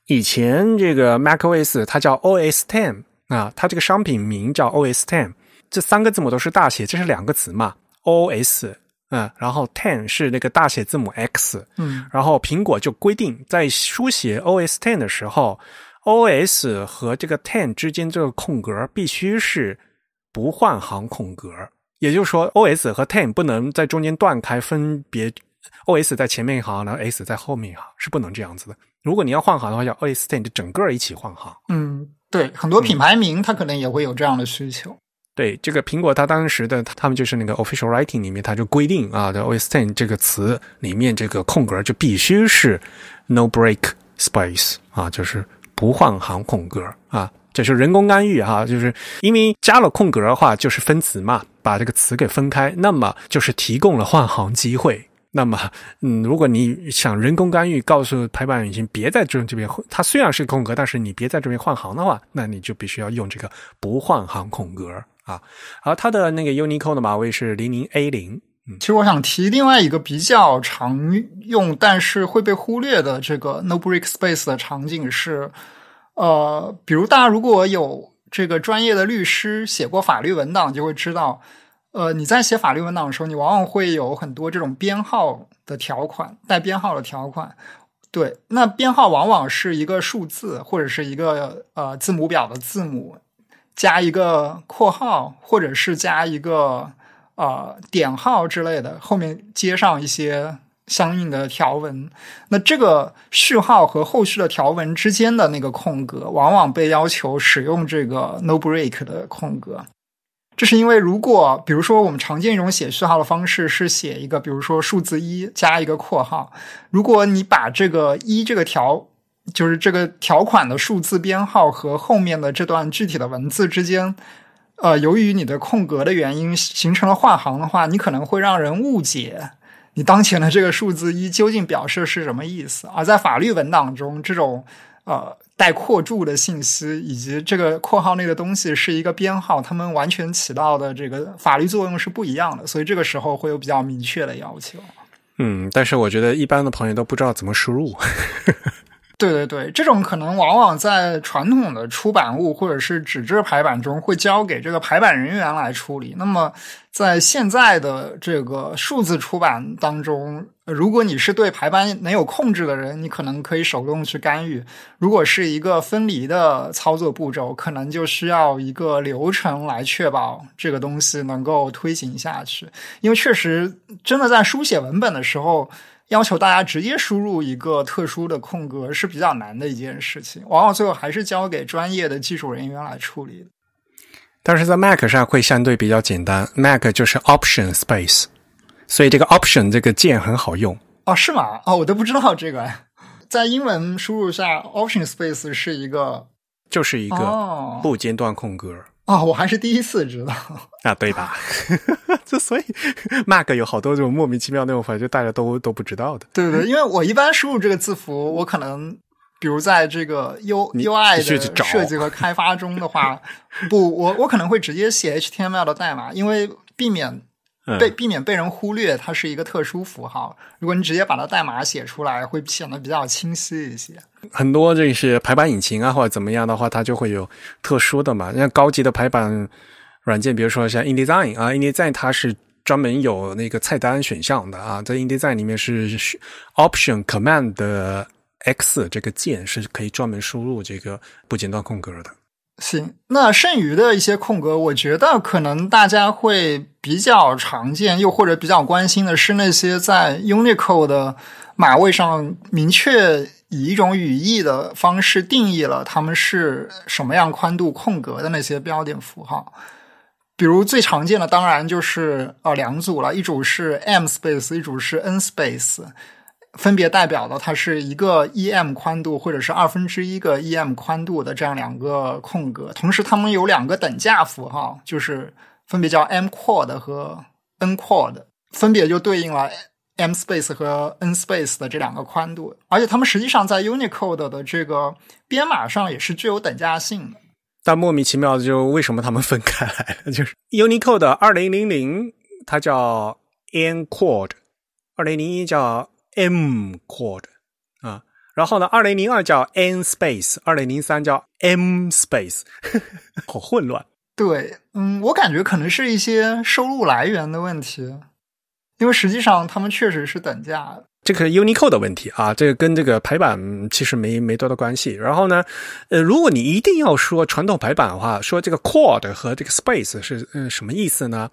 以前这个 macOS，它叫 OS Ten 啊，它这个商品名叫 OS Ten，这三个字母都是大写，这是两个词嘛，OS。嗯，然后 ten 是那个大写字母 X，嗯，然后苹果就规定在书写 OS ten 的时候，OS 和这个 ten 之间这个空格必须是不换行空格，也就是说 OS 和 ten 不能在中间断开，分别 OS 在前面一行，然后 S 在后面一行，是不能这样子的。如果你要换行的话，叫 OS ten 就整个一起换行。嗯，对，很多品牌名它可能也会有这样的需求。对这个苹果，它当时的他们就是那个 official writing 里面，它就规定啊，，the OS Ten 这个词里面，这个空格就必须是 no break space 啊，就是不换行空格啊，这是人工干预哈，就是因为加了空格的话，就是分词嘛，把这个词给分开，那么就是提供了换行机会。那么，嗯，如果你想人工干预，告诉排版引擎别在这这边，它虽然是空格，但是你别在这边换行的话，那你就必须要用这个不换行空格。啊，而它的那个 Unicode 的码位是零零 A 零。嗯，其实我想提另外一个比较常用，但是会被忽略的这个 No Break Space 的场景是，呃，比如大家如果有这个专业的律师写过法律文档，就会知道，呃，你在写法律文档的时候，你往往会有很多这种编号的条款，带编号的条款。对，那编号往往是一个数字或者是一个呃字母表的字母。加一个括号，或者是加一个呃点号之类的，后面接上一些相应的条文。那这个序号和后续的条文之间的那个空格，往往被要求使用这个 no break 的空格。这是因为，如果比如说我们常见一种写序号的方式是写一个，比如说数字一加一个括号，如果你把这个一这个条。就是这个条款的数字编号和后面的这段具体的文字之间，呃，由于你的空格的原因形成了换行的话，你可能会让人误解你当前的这个数字一究竟表示是什么意思。而在法律文档中，这种呃带括注的信息以及这个括号内的东西是一个编号，它们完全起到的这个法律作用是不一样的，所以这个时候会有比较明确的要求。嗯，但是我觉得一般的朋友都不知道怎么输入。对对对，这种可能往往在传统的出版物或者是纸质排版中会交给这个排版人员来处理。那么在现在的这个数字出版当中，如果你是对排版能有控制的人，你可能可以手动去干预；如果是一个分离的操作步骤，可能就需要一个流程来确保这个东西能够推行下去。因为确实，真的在书写文本的时候。要求大家直接输入一个特殊的空格是比较难的一件事情，往往最后还是交给专业的技术人员来处理。但是在 Mac 上会相对比较简单，Mac 就是 Option Space，所以这个 Option 这个键很好用。哦，是吗？哦，我都不知道这个，在英文输入下，Option Space 是一个，就是一个不间断空格。啊，我还是第一次知道啊，对吧？就所以 Mac 有好多这种莫名其妙那种，反正就大家都都不知道的。对对对，因为我一般输入这个字符，我可能比如在这个 U U I 的设计和开发中的话，不，我我可能会直接写 H T M L 的代码，因为避免。被避免被人忽略，它是一个特殊符号。如果你直接把它代码写出来，会显得比较清晰一些。很多这是排版引擎啊，或者怎么样的话，它就会有特殊的嘛。像高级的排版软件，比如说像 InDesign 啊，InDesign 它是专门有那个菜单选项的啊，在 InDesign 里面是 Option Command X 这个键是可以专门输入这个不间断空格的。行，那剩余的一些空格，我觉得可能大家会比较常见，又或者比较关心的是那些在 Unicode 的码位上明确以一种语义的方式定义了它们是什么样宽度空格的那些标点符号。比如最常见的，当然就是呃两组了，一组是 M space，一组是 N space。分别代表的它是一个 em 宽度或者是二分之一个 em 宽度的这样两个空格，同时它们有两个等价符号，就是分别叫 m quad 和 n quad，分别就对应了 m space 和 n space 的这两个宽度，而且它们实际上在 Unicode 的这个编码上也是具有等价性的。但莫名其妙的，就为什么他们分开来了？就是 Unicode 二零零零它叫 N Quad，二零零一叫 M Quad 啊，然后呢，二零零二叫 N Space，二零零三叫 M Space，好混乱。对，嗯，我感觉可能是一些收入来源的问题，因为实际上他们确实是等价的。这个 Unicode 的问题啊，这个跟这个排版其实没没多大关系。然后呢，呃，如果你一定要说传统排版的话，说这个 quad 和这个 space 是嗯什么意思呢？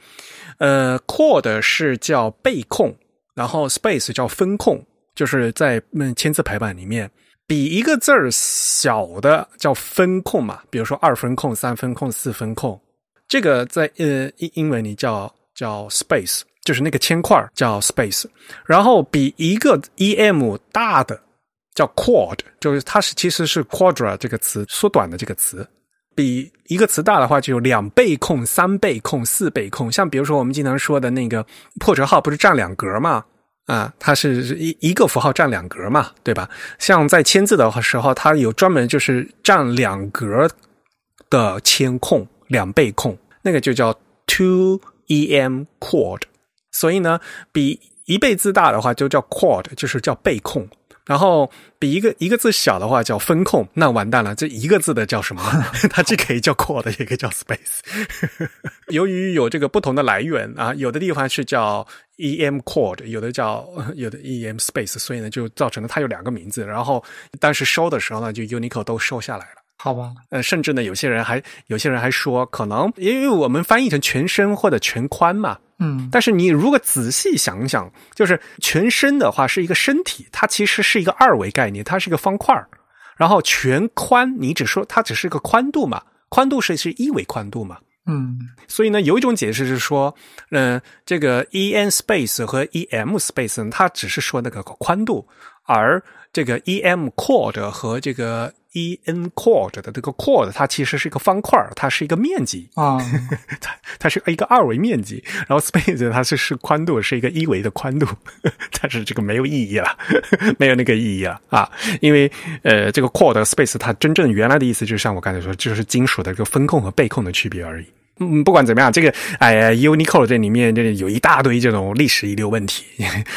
呃，quad 是叫被控，然后 space 叫分控，就是在嗯签字排版里面，比一个字儿小的叫分控嘛，比如说二分控、三分控、四分控，这个在呃英英文里叫叫 space。就是那个铅块叫 space，然后比一个 em 大的叫 quad，就是它是其实是 quadra 这个词缩短的这个词，比一个词大的话就有两倍空、三倍空、四倍空。像比如说我们经常说的那个破折号，不是占两格吗？啊，它是一一个符号占两格嘛，对吧？像在签字的时候，它有专门就是占两格的签控、两倍控，那个就叫 two em quad。所以呢，比一倍字大的话就叫 quad，就是叫倍控。然后比一个一个字小的话叫分控。那完蛋了，这一个字的叫什么？它既可以叫 quad，也可以叫 space。由于有这个不同的来源啊，有的地方是叫 em cord，有的叫有的 em space，所以呢，就造成了它有两个名字。然后当时收的时候呢，就 Unicode 都收下来了。好吧，呃，甚至呢，有些人还有些人还说，可能因为我们翻译成全身或者全宽嘛。嗯，但是你如果仔细想想，就是全身的话是一个身体，它其实是一个二维概念，它是一个方块然后全宽，你只说它只是个宽度嘛，宽度是是一维宽度嘛。嗯，所以呢，有一种解释是说，嗯，这个 e n space 和 e m space 它只是说那个宽度，而这个 e m cord 和这个 e n quad 的这个 quad 它其实是一个方块它是一个面积啊，它它是一个二维面积，然后 space 它是是宽度是一个一维的宽度，但是这个没有意义了，没有那个意义了啊，因为呃，这个 quad space 它真正原来的意思就像我刚才说，就是金属的这个分控和被控的区别而已。嗯，不管怎么样，这个哎呀，Unicode 这里面这有一大堆这种历史遗留问题，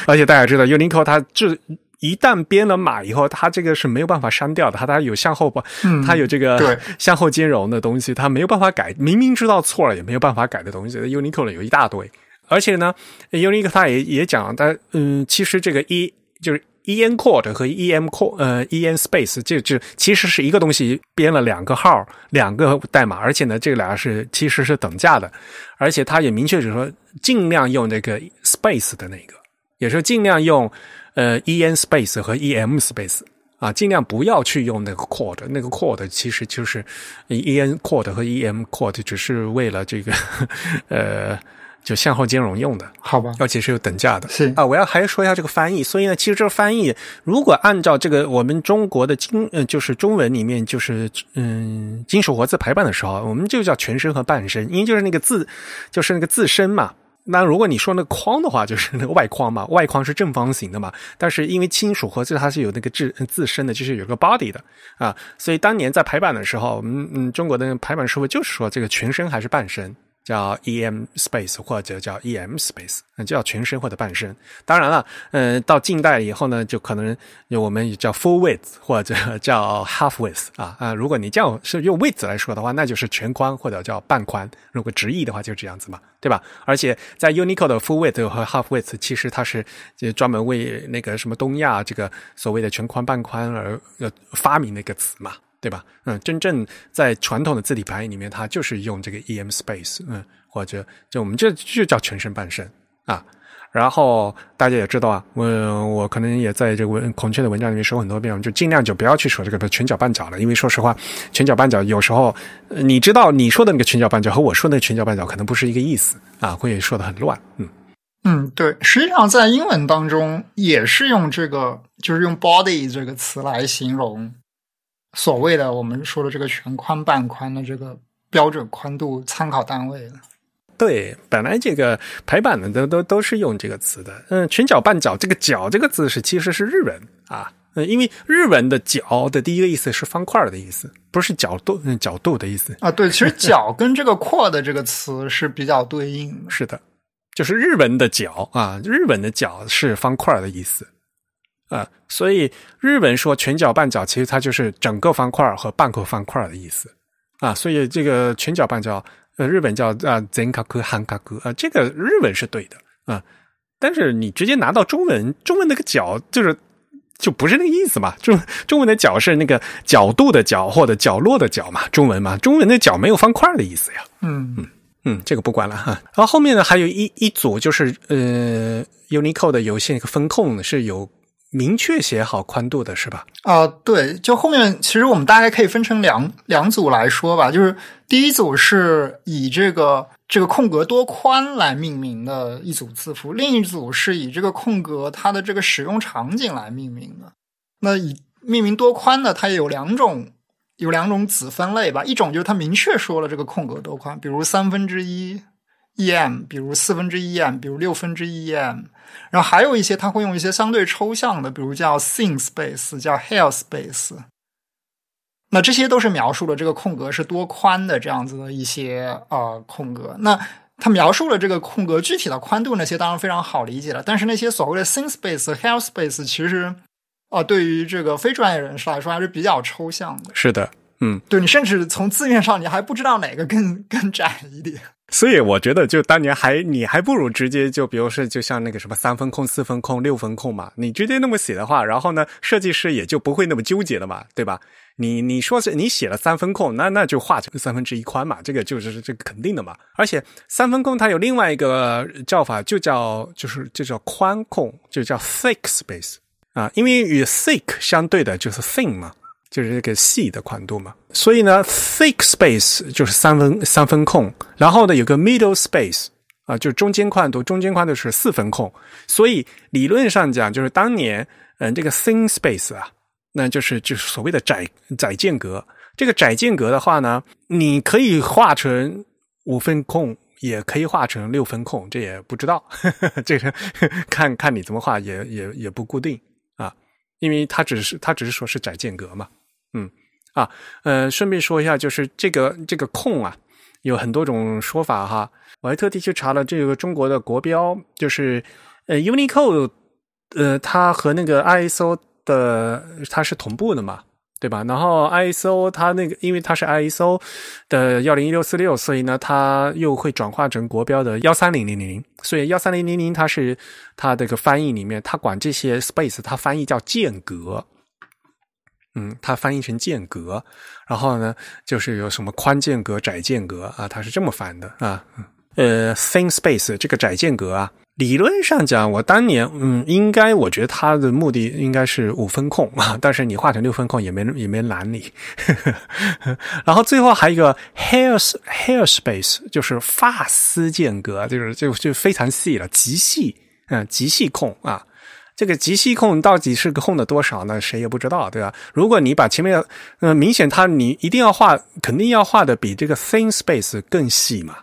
而且大家知道，Unicode 它这一旦编了码以后，它这个是没有办法删掉的，它它有向后吧，它有这个 向后兼容的东西，它没有办法改，明明知道错了也没有办法改的东西，Unicode 有一大堆，而且呢，Unicode 它也也讲，它嗯，其实这个一就是。E N code 和 E M code，呃 e n space 这这其实是一个东西编了两个号两个代码，而且呢这俩是其实是等价的，而且它也明确指说尽量用那个 space 的那个，也是尽量用呃 e n space 和 e m space 啊，尽量不要去用那个 cord，那个 cord 其实就是 en cord 和 e m cord，只是为了这个呃。就向后兼容用的，好吧，而且是有等价的。是啊，我要还说一下这个翻译。所以呢，其实这个翻译，如果按照这个我们中国的金，呃，就是中文里面，就是嗯，金属活字排版的时候，我们就叫全身和半身，因为就是那个字，就是那个字身嘛。那如果你说那框的话，就是那个外框嘛，外框是正方形的嘛。但是因为金属盒子它是有那个自自身的，就是有个 body 的啊，所以当年在排版的时候，我们嗯，中国的排版师傅就是说这个全身还是半身。叫 e m space 或者叫 e m space，那叫全身或者半身。当然了，嗯，到近代以后呢，就可能我们也叫 full width 或者 叫 half width 啊啊。如果你这样是用 width 来说的话，那就是全宽或者叫半宽。如果直译的话，就是这样子嘛，对吧？而且在 Unicode 的 full width 和 half width，其实它是就专门为那个什么东亚这个所谓的全宽半宽而发明的一个词嘛。对吧？嗯，真正在传统的字体排印里面，它就是用这个 e m space，嗯，或者就我们这就叫全身半身啊。然后大家也知道啊，我我可能也在这个文孔雀的文章里面说很多遍，我就尽量就不要去说这个全角半角了，因为说实话，全角半角有时候你知道你说的那个全角半角和我说的全角半角可能不是一个意思啊，会说的很乱。嗯嗯，对，实际上在英文当中也是用这个，就是用 body 这个词来形容。所谓的我们说的这个全宽半宽的这个标准宽度参考单位了对，本来这个排版的都都都是用这个词的。嗯，全角半角，这个角这个字是其实是日文啊。嗯，因为日文的角的第一个意思是方块的意思，不是角度角度的意思啊。对，其实 角跟这个阔的这个词是比较对应的。是的，就是日文的角啊，日文的角是方块的意思啊，所以日文说全角半角，其实它就是整个方块和半个方块的意思啊。所以这个全角半角，呃，日本叫啊 zenkaku hankaku 啊，这个日文是对的啊，但是你直接拿到中文，中文那个角就是。就不是那个意思嘛？中中文的角是那个角度的角或者角落的角嘛？中文嘛？中文的角没有方块的意思呀。嗯嗯嗯，这个不管了哈。然后后面呢，还有一一组就是呃，Unicode 有些个风控是有明确写好宽度的，是吧？啊，对，就后面其实我们大概可以分成两两组来说吧。就是第一组是以这个。这个空格多宽来命名的一组字符，另一组是以这个空格它的这个使用场景来命名的。那以命名多宽呢？它也有两种，有两种子分类吧。一种就是它明确说了这个空格多宽，比如三分之一 em，比如四分之一 em，比如六分之一 em。然后还有一些它会用一些相对抽象的，比如叫 thin space，叫 hair space。那这些都是描述了这个空格是多宽的这样子的一些呃空格。那它描述了这个空格具体的宽度，那些当然非常好理解了。但是那些所谓的 thin space、hair space，其实啊，对于这个非专业人士来说还是比较抽象的。是的，嗯，对你甚至从字面上你还不知道哪个更更窄一点。所以我觉得，就当年还你还不如直接就比如说，就像那个什么三分控、四分控、六分控嘛，你直接那么写的话，然后呢，设计师也就不会那么纠结了嘛，对吧？你你说是你写了三分控，那那就画成三分之一宽嘛，这个就是这个肯定的嘛。而且三分控它有另外一个叫法，就叫就是就叫宽控，就叫 thick space 啊，因为与 thick 相对的就是 thin 嘛，就是这个细的宽度嘛。所以呢，thick space 就是三分三分空，然后呢有个 middle space 啊，就是中间宽度，中间宽度是四分空。所以理论上讲，就是当年嗯这个 thin space 啊。那就是就是所谓的窄窄间隔。这个窄间隔的话呢，你可以画成五分空，也可以画成六分空，这也不知道。这个 看看你怎么画，也也也不固定啊。因为它只是它只是说是窄间隔嘛。嗯啊呃，顺便说一下，就是这个这个空啊，有很多种说法哈。我还特地去查了这个中国的国标，就是呃 Unicode，呃，它和那个 ISO。的它是同步的嘛，对吧？然后 ISO 它那个，因为它是 ISO 的幺零一六四六，所以呢，它又会转化成国标的幺三零零零零。所以幺三零零零它是它这个翻译里面，它管这些 space 它翻译叫间隔，嗯，它翻译成间隔。然后呢，就是有什么宽间隔、窄间隔啊，它是这么翻的啊。呃，thin space 这个窄间隔啊。理论上讲，我当年嗯，应该我觉得它的目的应该是五分空啊，但是你画成六分空也没也没拦你。然后最后还有一个 hair hair space，就是发丝间隔，就是就就非常细了，极细，嗯，极细空啊。这个极细控到底是个空的多少呢？谁也不知道，对吧？如果你把前面呃，明显它你一定要画，肯定要画的比这个 thin space 更细嘛。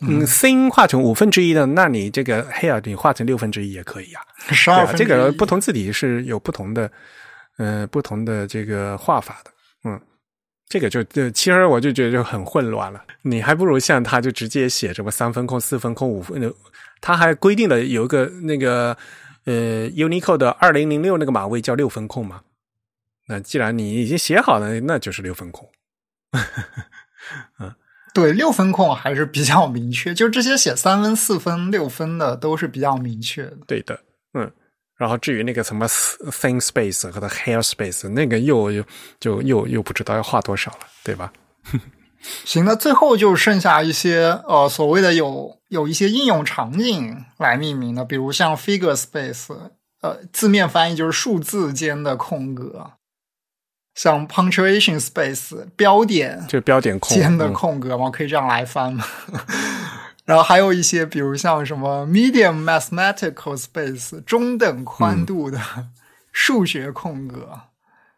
嗯，thin 画成五分之一的，那你这个 hair 你画成六分之一也可以啊。十二分这个不同字体是有不同的，呃，不同的这个画法的。嗯，这个就就其实我就觉得就很混乱了。你还不如像他就直接写什么三分空、四分空、五分，他还规定了有一个那个呃 Unicode 的二零零六那个码位叫六分空嘛。那既然你已经写好了，那就是六分空。嗯。对，六分空还是比较明确，就这些写三分、四分、六分的都是比较明确的。对的，嗯。然后至于那个什么 thin space 和 hair space，那个又又就又又不知道要画多少了，对吧？行，那最后就剩下一些呃所谓的有有一些应用场景来命名的，比如像 figure space，呃，字面翻译就是数字间的空格。像 punctuation space 标点，就标点空间的空格嘛？可以这样来翻吗？然后还有一些，比如像什么 medium mathematical space 中等宽度的数学空格。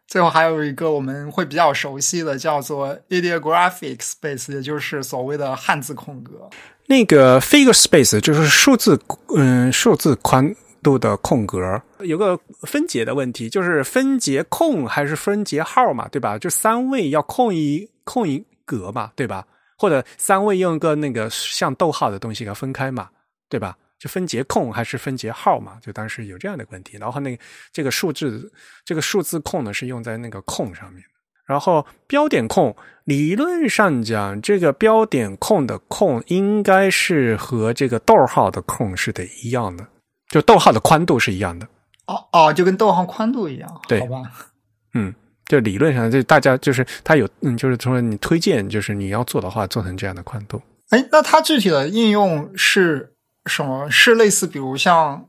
最后还有一个我们会比较熟悉的，叫做 ideographic space，也就是所谓的汉字空格。那个 figure space 就是数字，嗯，数字宽度的空格，有个分解的问题，就是分节空还是分节号嘛，对吧？就三位要空一空一格嘛，对吧？或者三位用一个那个像逗号的东西给它分开嘛，对吧？就分节控还是分节号嘛？就当时有这样的问题。然后那个这个数字这个数字控呢是用在那个空上面。然后标点控理论上讲，这个标点控的控应该是和这个逗号的控是得一样的，就逗号的宽度是一样的。哦哦，就跟逗号宽度一样，对，好吧？嗯，就理论上，就大家就是他有，嗯，就是从你推荐，就是你要做的话，做成这样的宽度。哎，那它具体的应用是什么？是类似，比如像。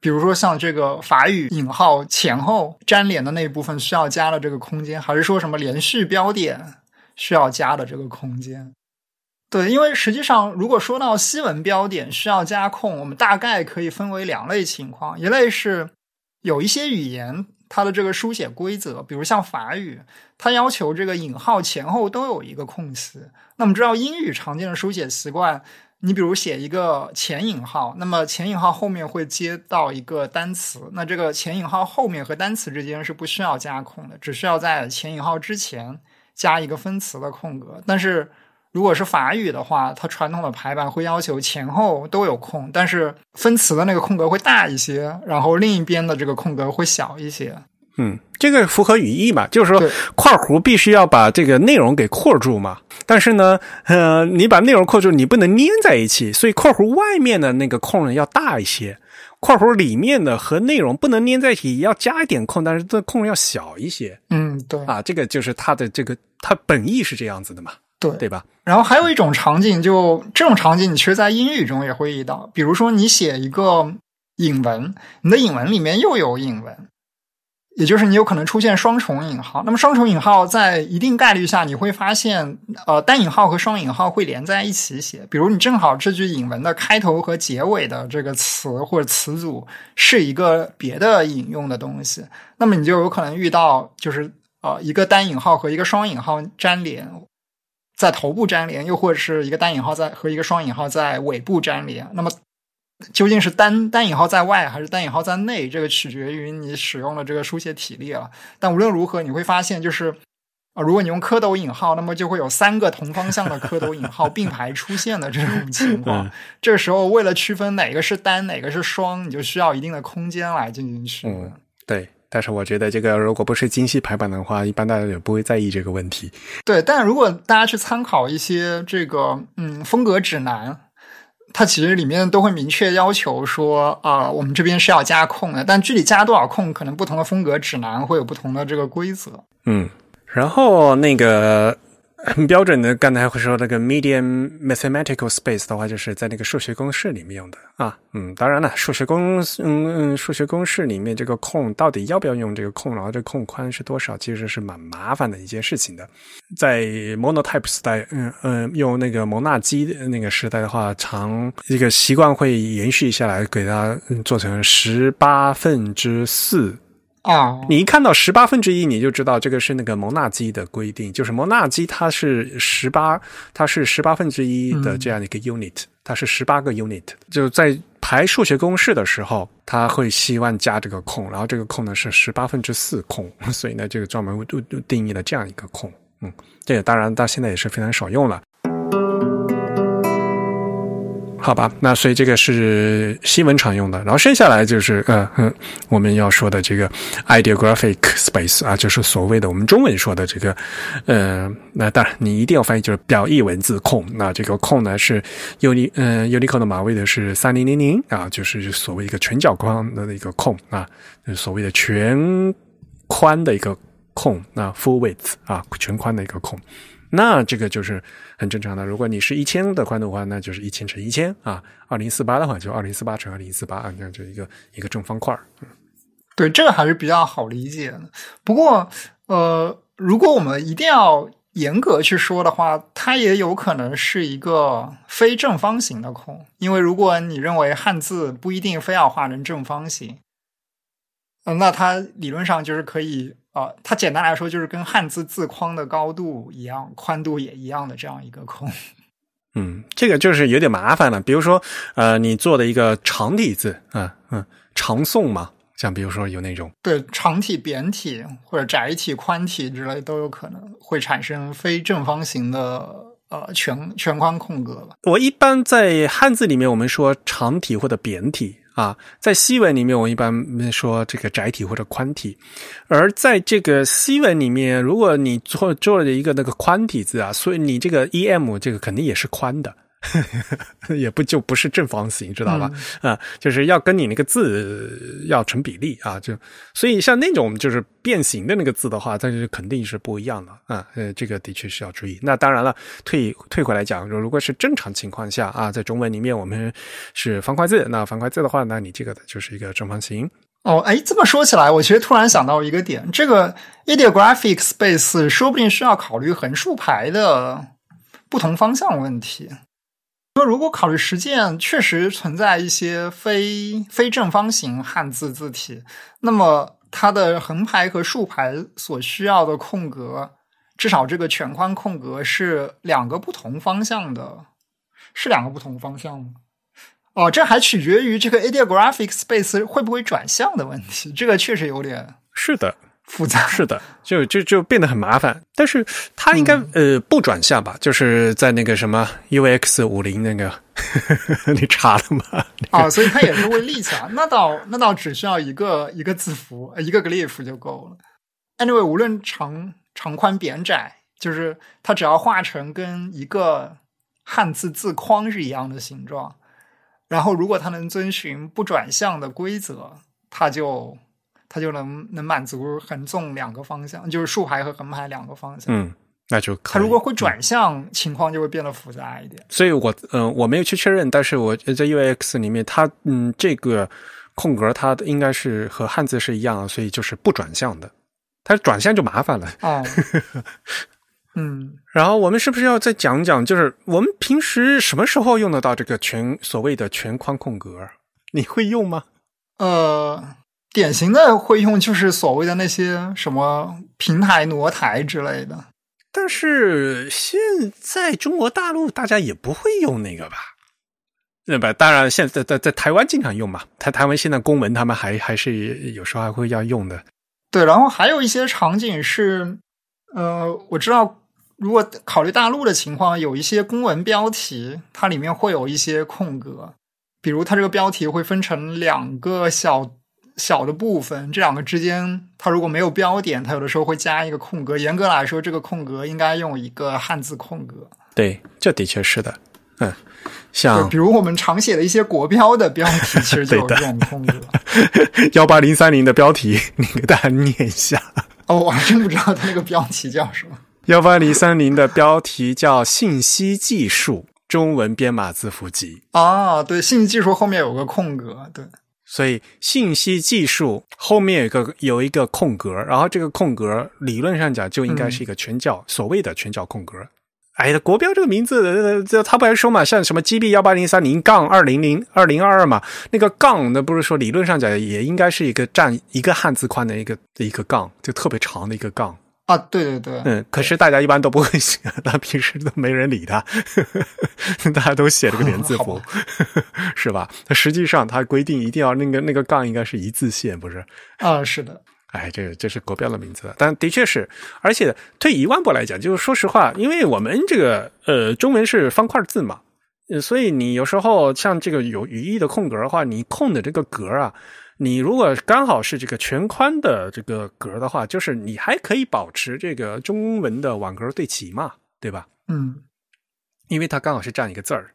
比如说像这个法语引号前后粘连的那一部分需要加的这个空间，还是说什么连续标点需要加的这个空间？对，因为实际上如果说到西文标点需要加空，我们大概可以分为两类情况：一类是有一些语言它的这个书写规则，比如像法语，它要求这个引号前后都有一个空隙。那我们知道英语常见的书写习惯。你比如写一个前引号，那么前引号后面会接到一个单词，那这个前引号后面和单词之间是不需要加空的，只需要在前引号之前加一个分词的空格。但是如果是法语的话，它传统的排版会要求前后都有空，但是分词的那个空格会大一些，然后另一边的这个空格会小一些。嗯，这个符合语义嘛？就是说，括弧必须要把这个内容给括住嘛。但是呢，呃，你把内容括住，你不能粘在一起，所以括弧外面的那个空要大一些，括弧里面的和内容不能粘在一起，要加一点空，但是这空要小一些。嗯，对啊，这个就是它的这个它本意是这样子的嘛，对对吧？然后还有一种场景，就这种场景，你其实，在英语中也会遇到，比如说你写一个引文，你的引文里面又有引文。也就是你有可能出现双重引号，那么双重引号在一定概率下你会发现，呃，单引号和双引号会连在一起写。比如你正好这句引文的开头和结尾的这个词或者词组是一个别的引用的东西，那么你就有可能遇到就是呃一个单引号和一个双引号粘连，在头部粘连，又或者是一个单引号在和一个双引号在尾部粘连，那么。究竟是单单引号在外还是单引号在内？这个取决于你使用的这个书写体力了。但无论如何，你会发现，就是啊，如果你用蝌蚪引号，那么就会有三个同方向的蝌蚪引号并排出现的这种情况。这个时候，为了区分哪个是单，哪个是双，你就需要一定的空间来进行区分。对，但是我觉得这个如果不是精细排版的话，一般大家也不会在意这个问题。对，但如果大家去参考一些这个嗯风格指南。它其实里面都会明确要求说，啊，我们这边是要加空的，但具体加多少空，可能不同的风格指南会有不同的这个规则。嗯，然后那个。很标准的，刚才会说那个 medium mathematical space 的话，就是在那个数学公式里面用的啊。嗯，当然了，数学公嗯嗯数学公式里面这个空到底要不要用这个空，然后这个空宽是多少，其实是蛮麻烦的一件事情的。在 monotype 时代，嗯嗯，用那个蒙纳基那个时代的话，常一个习惯会延续下来，给它做成十八分之四。啊，你一看到十八分之一，你就知道这个是那个蒙纳基的规定，就是蒙纳基它是十八，它是十八分之一的这样的一个 unit，它是十八个 unit，就在排数学公式的时候，它会希望加这个空，然后这个空呢是十八分之四空，所以呢，这个专门定定义了这样一个空，嗯，这个当然到现在也是非常少用了。好吧，那所以这个是新闻常用的，然后剩下来就是呃，我们要说的这个 ideographic space 啊，就是所谓的我们中文说的这个，呃，那当然你一定要翻译就是表意文字空。那这个空呢是 uni 嗯 Unicode 的码位的是三零零零啊，就是所谓一个全角框的一个空啊，所谓的全宽的一个空，那 full width 啊，全宽的一个空。那这个就是很正常的。如果你是一千的宽度的话，那就是一千乘一千啊。二零四八的话，就二零四八乘二零四八啊，这样就一个一个正方块，对，这个还是比较好理解的。不过，呃，如果我们一定要严格去说的话，它也有可能是一个非正方形的空，因为如果你认为汉字不一定非要画成正方形，那它理论上就是可以。啊，它简单来说就是跟汉字字框的高度一样，宽度也一样的这样一个空。嗯，这个就是有点麻烦了。比如说，呃，你做的一个长体字啊，嗯，长宋嘛，像比如说有那种对长体、扁体或者窄体、宽体之类都有可能会产生非正方形的呃全全宽空格吧。我一般在汉字里面，我们说长体或者扁体啊，在西文里面，我一般说这个窄体或者宽体。而在这个西文里面，如果你做做了一个那个宽体字啊，所以你这个 e m 这个肯定也是宽的。也不就不是正方形，知道吧？啊，就是要跟你那个字要成比例啊，就所以像那种就是变形的那个字的话，它就肯定是不一样的啊。呃，这个的确是要注意。那当然了，退退回来讲，如果是正常情况下啊，在中文里面我们是方块字，那方块字的话，那你这个的就是一个正方形。哦，哎，这么说起来，我其实突然想到一个点，这个 ideographic space 说不定是要考虑横竖排的不同方向问题。那如果考虑实践，确实存在一些非非正方形汉字字体，那么它的横排和竖排所需要的空格，至少这个全宽空格是两个不同方向的，是两个不同方向吗？哦，这还取决于这个 ideographic space 会不会转向的问题，这个确实有点是的。复杂是的，就就就变得很麻烦。但是它应该呃不转向吧？就是在那个什么 UX 五零那个，你查了吗？啊，所以它也是会立起来。那倒那倒只需要一个一个字符，一个 glyph 就够了。Anyway，无论长长宽扁窄，就是它只要画成跟一个汉字字框是一样的形状，然后如果它能遵循不转向的规则，它就。它就能能满足横纵两个方向，就是竖排和横排两个方向。嗯，那就它如果会转向，情况就会变得复杂一点。所以我嗯我没有去确认，但是我在 UX 里面，它嗯这个空格它应该是和汉字是一样，所以就是不转向的。它转向就麻烦了。哦，嗯，然后我们是不是要再讲讲，就是我们平时什么时候用得到这个全所谓的全框空格？你会用吗？呃。典型的会用就是所谓的那些什么平台挪台之类的，但是现在中国大陆大家也不会用那个吧？那吧？当然，现在在在台湾经常用嘛。台台湾现在公文他们还还是有时候还会要用的。对，然后还有一些场景是，呃，我知道，如果考虑大陆的情况，有一些公文标题它里面会有一些空格，比如它这个标题会分成两个小。小的部分，这两个之间，它如果没有标点，它有的时候会加一个空格。严格来说，这个空格应该用一个汉字空格。对，这的确是的。嗯，像比如我们常写的一些国标的标题，其实就有 这种空格。幺八零三零的标题，你给大家念一下。哦，我还真不知道它那个标题叫什么。幺八零三零的标题叫“信息技术中文编码字符集”。啊，对，信息技术后面有个空格，对。所以信息技术后面有一个有一个空格，然后这个空格理论上讲就应该是一个全角，所谓的全角空格。哎呀，国标这个名字，这他不还说嘛，像什么 GB 幺八零三零杠二零零二零二二嘛，那个杠那不是说理论上讲也应该是一个占一个汉字宽的一个一个杠，就特别长的一个杠。啊，对对对，嗯，可是大家一般都不会写，那平时都没人理他，大家都写了个连字符，是吧？它实际上它规定一定要那个那个杠应该是一字线，不是？啊，是的。哎，这个这是国标的名字，但的确是，而且退一万步来讲，就是说实话，因为我们这个呃中文是方块字嘛，所以你有时候像这个有语义的空格的话，你空的这个格啊。你如果刚好是这个全宽的这个格的话，就是你还可以保持这个中文的网格对齐嘛，对吧？嗯，因为它刚好是占一个字儿。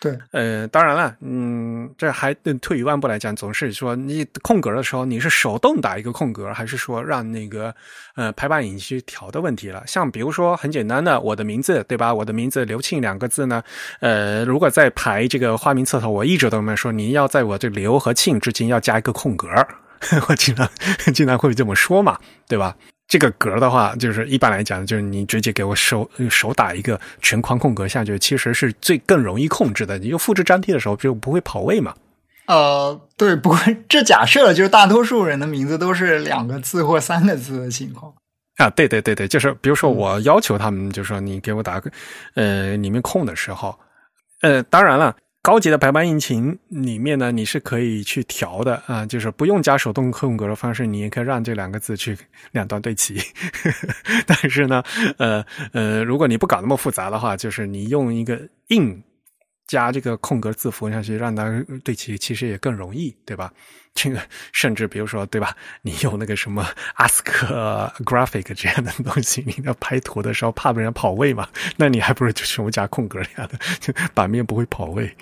对，呃，当然了，嗯，这还退一万步来讲，总是说你空格的时候，你是手动打一个空格，还是说让那个呃排版引擎去调的问题了？像比如说很简单的，我的名字对吧？我的名字刘庆两个字呢，呃，如果在排这个花名册头，我一直都没说你要在我这刘和庆之间要加一个空格，我经常经常会这么说嘛，对吧？这个格的话，就是一般来讲，就是你直接给我手手打一个全框空格下去，其实是最更容易控制的。你就复制粘贴的时候就不会跑位嘛。呃，对，不过 这假设了就是大多数人的名字都是两个字或三个字的情况。啊，对对对对，就是比如说我要求他们，就是说你给我打个呃里面空的时候，呃，当然了。高级的排版引擎里面呢，你是可以去调的啊，就是不用加手动空格的方式，你也可以让这两个字去两端对齐。但是呢，呃呃，如果你不搞那么复杂的话，就是你用一个 in 加这个空格字符上去让它对齐，其实也更容易，对吧？这个甚至比如说，对吧？你用那个什么 Ask Graphic 这样的东西，你要拍图的时候怕被人跑位嘛？那你还不如就全部加空格这样的，就版面不会跑位。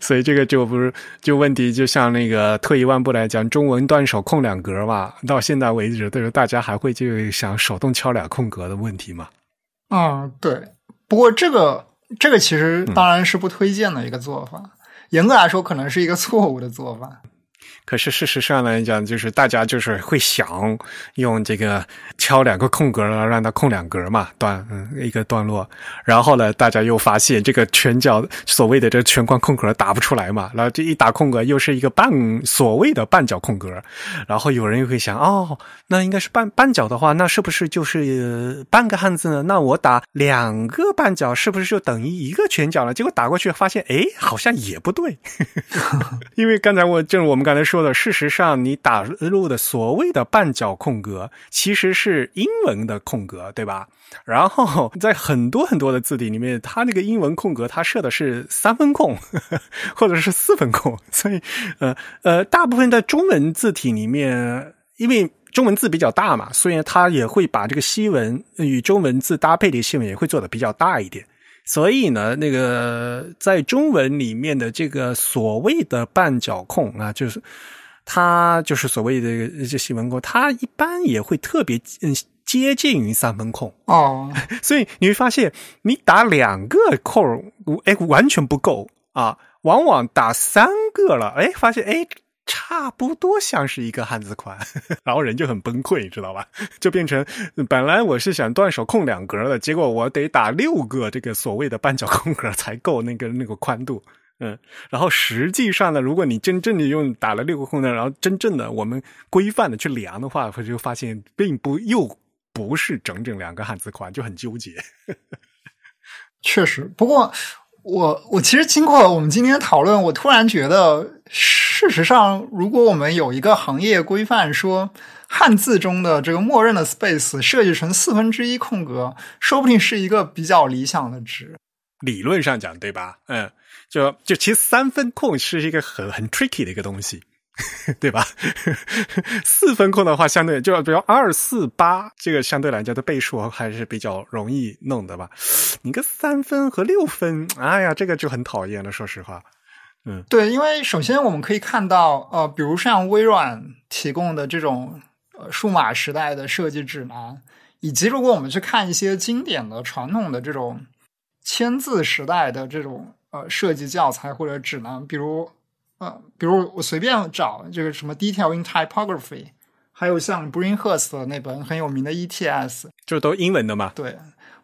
所以这个就不是就问题，就像那个退一万步来讲，中文断手空两格嘛，到现在为止，对吧？大家还会就想手动敲俩空格的问题嘛？嗯，对。不过这个这个其实当然是不推荐的一个做法，严格来说，可能是一个错误的做法。可是事实上来讲，就是大家就是会想用这个敲两个空格让它空两格嘛，段嗯一个段落。然后呢，大家又发现这个全角所谓的这全框空格打不出来嘛，然后这一打空格又是一个半所谓的半角空格。然后有人又会想，哦，那应该是半半角的话，那是不是就是半个汉字呢？那我打两个半角是不是就等于一个全角了？结果打过去发现，哎，好像也不对，因为刚才我正如我们刚才说。说的，事实上，你打入的所谓的半角空格，其实是英文的空格，对吧？然后在很多很多的字体里面，它那个英文空格，它设的是三分空，或者是四分空。所以，呃呃，大部分的中文字体里面，因为中文字比较大嘛，所以它也会把这个西文与中文字搭配的西文也会做的比较大一点。所以呢，那个在中文里面的这个所谓的半角控啊，就是它就是所谓的这新闻控，它一般也会特别嗯接近于三分控哦。所以你会发现，你打两个空，哎，完全不够啊，往往打三个了，哎，发现哎。差不多像是一个汉字款，然后人就很崩溃，知道吧？就变成本来我是想断手空两格的，结果我得打六个这个所谓的半角空格才够那个 那个宽度，嗯。然后实际上呢，如果你真正的用打了六个空格，然后真正的我们规范的去量的话，会就发现并不又不是整整两个汉字宽，就很纠结。确实，不过。我我其实经过我们今天讨论，我突然觉得，事实上，如果我们有一个行业规范说汉字中的这个默认的 space 设计成四分之一空格，说不定是一个比较理想的值。理论上讲，对吧？嗯，就就其实三分空是一个很很 tricky 的一个东西。对吧？四分空的话，相对就比如二四八，这个相对来讲的倍数还是比较容易弄的吧。你个三分和六分，哎呀，这个就很讨厌了。说实话，嗯，对，因为首先我们可以看到，呃，比如像微软提供的这种呃数码时代的设计指南，以及如果我们去看一些经典的传统的这种签字时代的这种呃设计教材或者指南，比如。呃，比如我随便找这个什么 Detail in Typography，还有像 Bringhurst 那本很有名的 ETS，就都英文的嘛。对，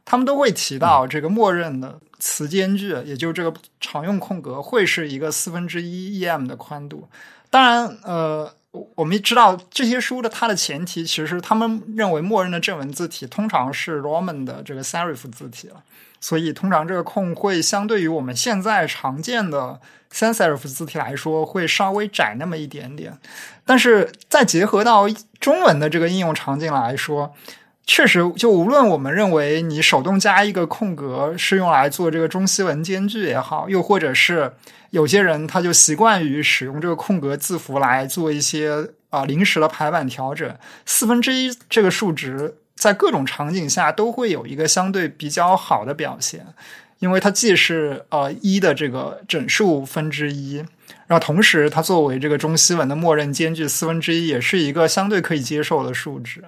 他们都会提到这个默认的词间距，也就这个常用空格会是一个四分之一 EM 的宽度。当然，呃，我们知道这些书的它的前提，其实他们认为默认的正文字体通常是 Roman 的这个 Serif 字体了，所以通常这个空会相对于我们现在常见的。sans serif 字体来说会稍微窄那么一点点，但是再结合到中文的这个应用场景来说，确实就无论我们认为你手动加一个空格是用来做这个中西文间距也好，又或者是有些人他就习惯于使用这个空格字符来做一些啊临时的排版调整，四分之一这个数值在各种场景下都会有一个相对比较好的表现。因为它既是呃一的这个整数分之一，然后同时它作为这个中西文的默认间距四分之一，也是一个相对可以接受的数值。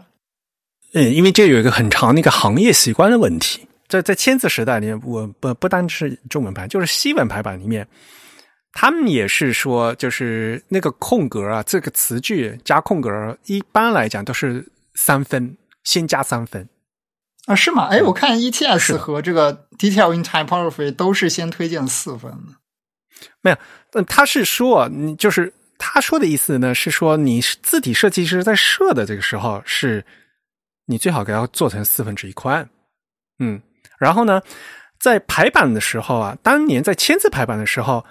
嗯，因为这有一个很长的一个行业习惯的问题，在在签字时代里面，我不不单是中文排，就是西文排版里面，他们也是说，就是那个空格啊，这个词句加空格，一般来讲都是三分，先加三分。啊，是吗？哎，我看 ETS 和这个 Detail in Typography 都是先推荐四分的。没有，嗯，他是说，你就是他说的意思呢，是说你字体设计师在设的这个时候是你最好给它做成四分之一宽。嗯，然后呢，在排版的时候啊，当年在签字排版的时候，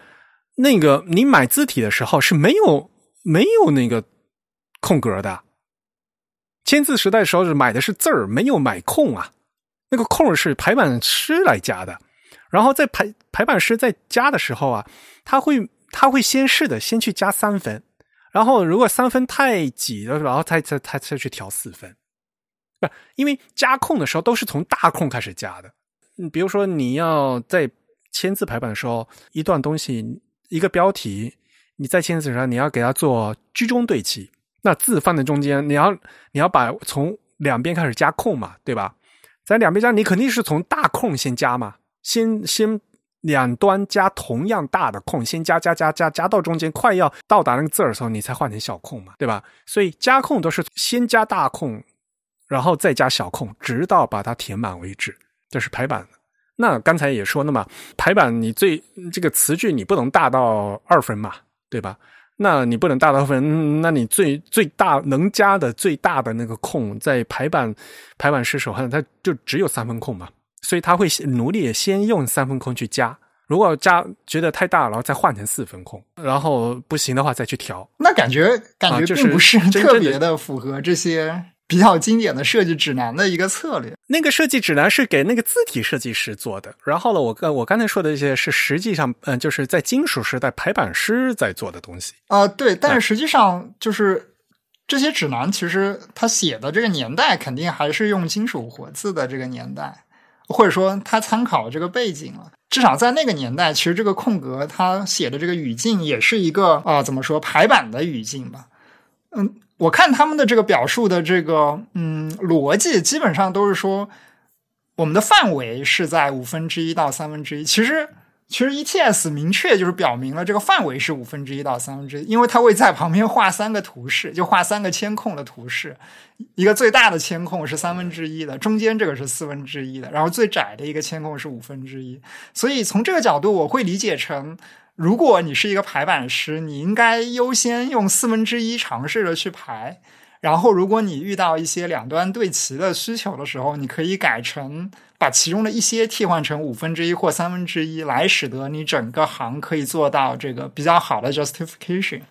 那个你买字体的时候是没有没有那个空格的。签字时代的时候是买的是字儿，没有买空啊。那个空是排版师来加的。然后在排排版师在加的时候啊，他会他会先试的，先去加三分，然后如果三分太挤了，然后他再他再去调四分。不，因为加空的时候都是从大空开始加的。嗯，比如说你要在签字排版的时候，一段东西一个标题，你在签字上你要给它做居中对齐，那字放在中间，你要你要把从两边开始加空嘛，对吧？在两边加，你肯定是从大空先加嘛。先先两端加同样大的空，先加加加加加到中间，快要到达那个字的时候，你才换成小空嘛，对吧？所以加空都是先加大空，然后再加小空，直到把它填满为止。这是排版。那刚才也说了嘛，排版你最这个词句你不能大到二分嘛，对吧？那你不能大到分，那你最最大能加的最大的那个空，在排版排版师手上，它就只有三分空嘛。所以他会努力先用三分空去加，如果加觉得太大，然后再换成四分空，然后不行的话再去调。那感觉感觉并不是特别的符合这些比较经典的设计指南的一个策略。那个设计指南是给那个字体设计师做的，然后呢，我刚我刚才说的一些是实际上嗯，就是在金属时代排版师在做的东西啊。对，但是实际上就是这些指南其实他写的这个年代肯定还是用金属活字的这个年代。或者说他参考这个背景了，至少在那个年代，其实这个空格他写的这个语境也是一个啊，怎么说排版的语境吧？嗯，我看他们的这个表述的这个嗯逻辑，基本上都是说我们的范围是在五分之一到三分之一，其实。其实 ETS 明确就是表明了这个范围是五分之一到三分之一，因为它会在旁边画三个图示，就画三个监控的图示，一个最大的监控是三分之一的，中间这个是四分之一的，然后最窄的一个监控是五分之一。所以从这个角度，我会理解成，如果你是一个排版师，你应该优先用四分之一尝试着去排。然后，如果你遇到一些两端对齐的需求的时候，你可以改成把其中的一些替换成五分之一或三分之一，来使得你整个行可以做到这个比较好的 justification。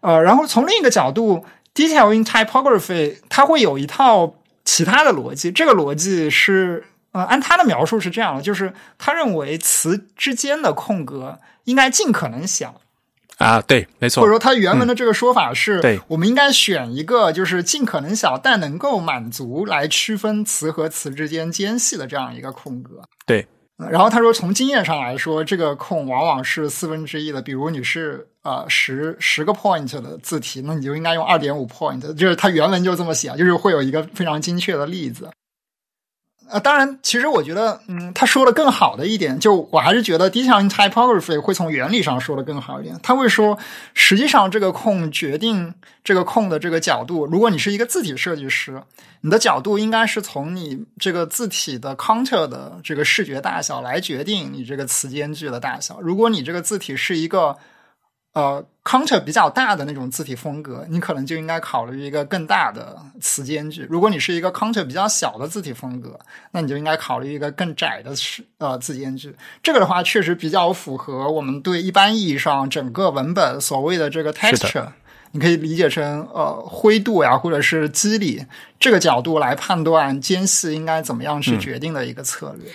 呃，然后从另一个角度，detail in typography 它会有一套其他的逻辑，这个逻辑是呃，按他的描述是这样的，就是他认为词之间的空格应该尽可能小。啊，对，没错。或者说，他原文的这个说法是，对，我们应该选一个就是尽可能小，但能够满足来区分词和词之间间隙的这样一个空格。对。然后他说，从经验上来说，这个空往往是四分之一的。比如你是呃十十个 point 的字体，那你就应该用二点五 point。就是他原文就这么写，就是会有一个非常精确的例子。呃，当然，其实我觉得，嗯，他说的更好的一点，就我还是觉得 detail typography 会从原理上说的更好一点。他会说，实际上这个空决定这个空的这个角度，如果你是一个字体设计师，你的角度应该是从你这个字体的 counter 的这个视觉大小来决定你这个词间距的大小。如果你这个字体是一个呃，counter 比较大的那种字体风格，你可能就应该考虑一个更大的词间距。如果你是一个 counter 比较小的字体风格，那你就应该考虑一个更窄的是呃字间距。这个的话，确实比较符合我们对一般意义上整个文本所谓的这个 texture，你可以理解成呃灰度呀，或者是肌理这个角度来判断间隙应该怎么样去决定的一个策略。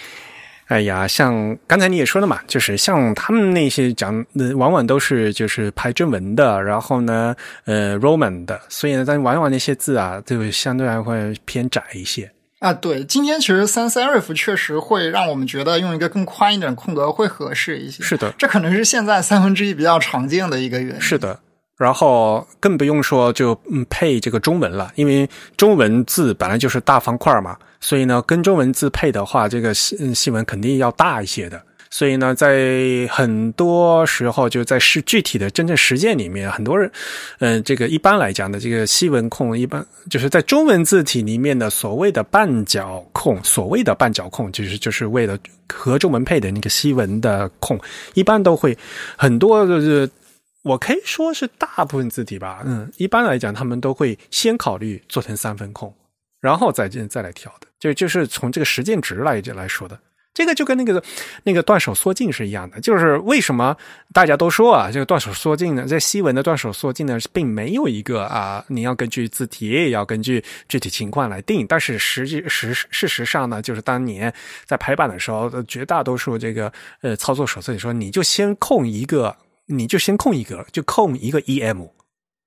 哎呀，像刚才你也说了嘛，就是像他们那些讲，往往都是就是排正文的，然后呢，呃，Roman 的，所以呢，但往往那些字啊，就相对来会偏窄一些啊。对，今天其实 Sans Serif 确实会让我们觉得用一个更宽一点空格会合适一些。是的，这可能是现在三分之一比较常见的一个原因。是的。然后更不用说就嗯配这个中文了，因为中文字本来就是大方块嘛，所以呢跟中文字配的话，这个细细文肯定要大一些的。所以呢，在很多时候就在是具体的真正实践里面，很多人，嗯，这个一般来讲的这个西文控，一般就是在中文字体里面的所谓的半角控，所谓的半角控，就是就是为了和中文配的那个西文的控，一般都会很多就是。我可以说是大部分字体吧，嗯，一般来讲，他们都会先考虑做成三分控，然后再再来调的，就就是从这个实践值来来说的。这个就跟那个那个断手缩进是一样的，就是为什么大家都说啊，这个断手缩进呢，在西文的断手缩进呢，并没有一个啊，你要根据字体，也要根据具体情况来定。但是实际实事实上呢，就是当年在排版的时候，绝大多数这个呃操作手册里说，你就先控一个，你就先空一格，就空一个 em。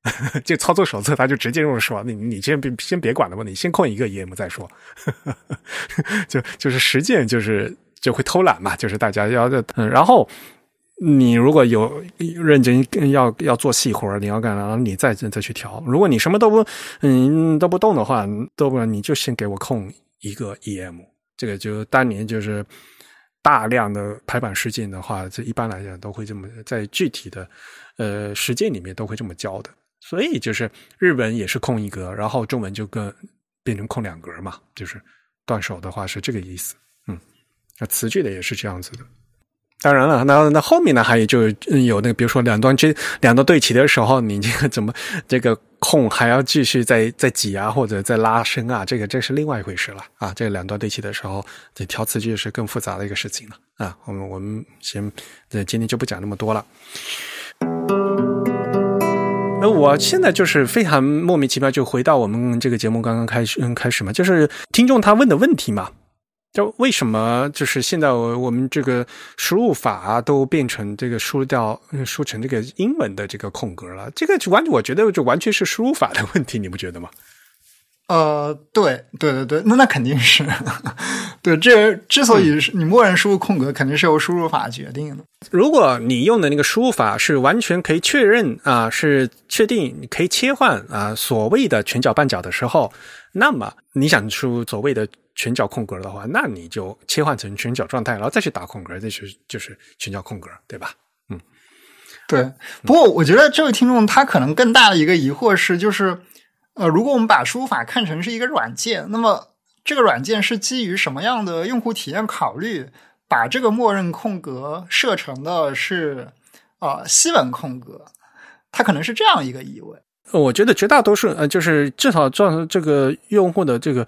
就操作手册他就直接这么说，你你先别先别管了吧，你先空一个 em 再说，就就是实践就是就会偷懒嘛，就是大家要嗯，然后你如果有认真要要做细活你要干然后你再再去调。如果你什么都不嗯都不动的话，都不你就先给我空一个 em，这个就当年就是大量的排版试镜的话，这一般来讲都会这么在具体的呃实践里面都会这么教的。所以就是日文也是空一格，然后中文就跟变成空两格嘛，就是断手的话是这个意思。嗯，那词句的也是这样子的。当然了，那那后面呢还有就有那个，比如说两端这两端对齐的时候，你这个怎么这个空还要继续再再挤啊，或者再拉伸啊，这个这是另外一回事了啊。这两端对齐的时候，这调词句是更复杂的一个事情了啊。我们我们先这今天就不讲那么多了。那我现在就是非常莫名其妙，就回到我们这个节目刚刚开始嗯开始嘛，就是听众他问的问题嘛，就为什么就是现在我我们这个输入法都变成这个输掉输成这个英文的这个空格了？这个就完我觉得就完全是输入法的问题，你不觉得吗？呃，对对对对，那那肯定是，对这之所以是你默认输入空格，肯定是由输入法决定的。如果你用的那个输入法是完全可以确认啊，是确定你可以切换啊，所谓的全角半角的时候，那么你想出所谓的全角空格的话，那你就切换成全角状态，然后再去打空格，这是就是全角空格，对吧？嗯，对。不过我觉得这位听众他可能更大的一个疑惑是，就是。呃，如果我们把输入法看成是一个软件，那么这个软件是基于什么样的用户体验考虑，把这个默认空格设成的是呃西文空格？它可能是这样一个疑问。我觉得绝大多数呃，就是至少这个用户的这个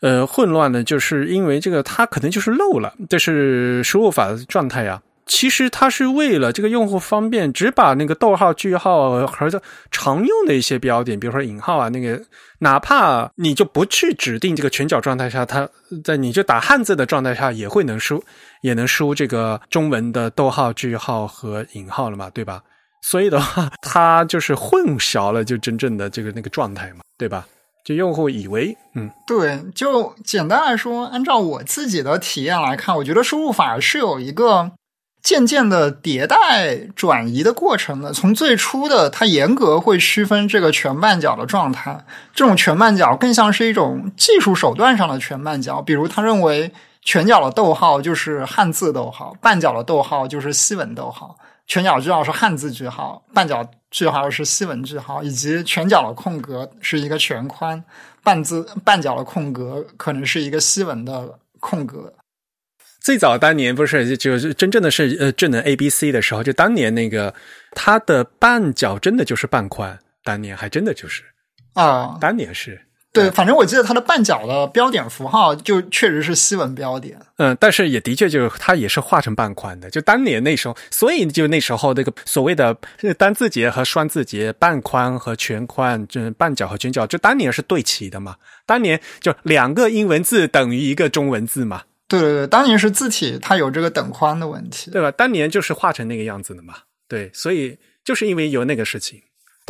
呃混乱呢，就是因为这个它可能就是漏了，这是输入法的状态呀。其实它是为了这个用户方便，只把那个逗号、句号和常用的一些标点，比如说引号啊，那个哪怕你就不去指定这个全角状态下，它在你就打汉字的状态下也会能输，也能输这个中文的逗号、句号和引号了嘛，对吧？所以的话，它就是混淆了就真正的这个那个状态嘛，对吧？就用户以为，嗯，对，就简单来说，按照我自己的体验来看，我觉得输入法是有一个。渐渐的迭代转移的过程的，从最初的它严格会区分这个全半角的状态，这种全半角更像是一种技术手段上的全半角。比如，他认为全角的逗号就是汉字逗号，半角的逗号就是西文逗号，全角句号是汉字句号，半角句号是西文句号，以及全角的空格是一个全宽，半字半角的空格可能是一个西文的空格。最早当年不是就是真正的是呃智能 A B C 的时候，就当年那个它的半角真的就是半宽，当年还真的就是。啊，当年是对，反正我记得它的半角的标点符号就确实是西文标点，嗯，但是也的确就是它也是画成半宽的，就当年那时候，所以就那时候那个所谓的单字节和双字节，半宽和全宽，就半角和全角，就当年是对齐的嘛，当年就两个英文字等于一个中文字嘛。对对对，当年是字体它有这个等宽的问题，对吧？当年就是画成那个样子的嘛。对，所以就是因为有那个事情，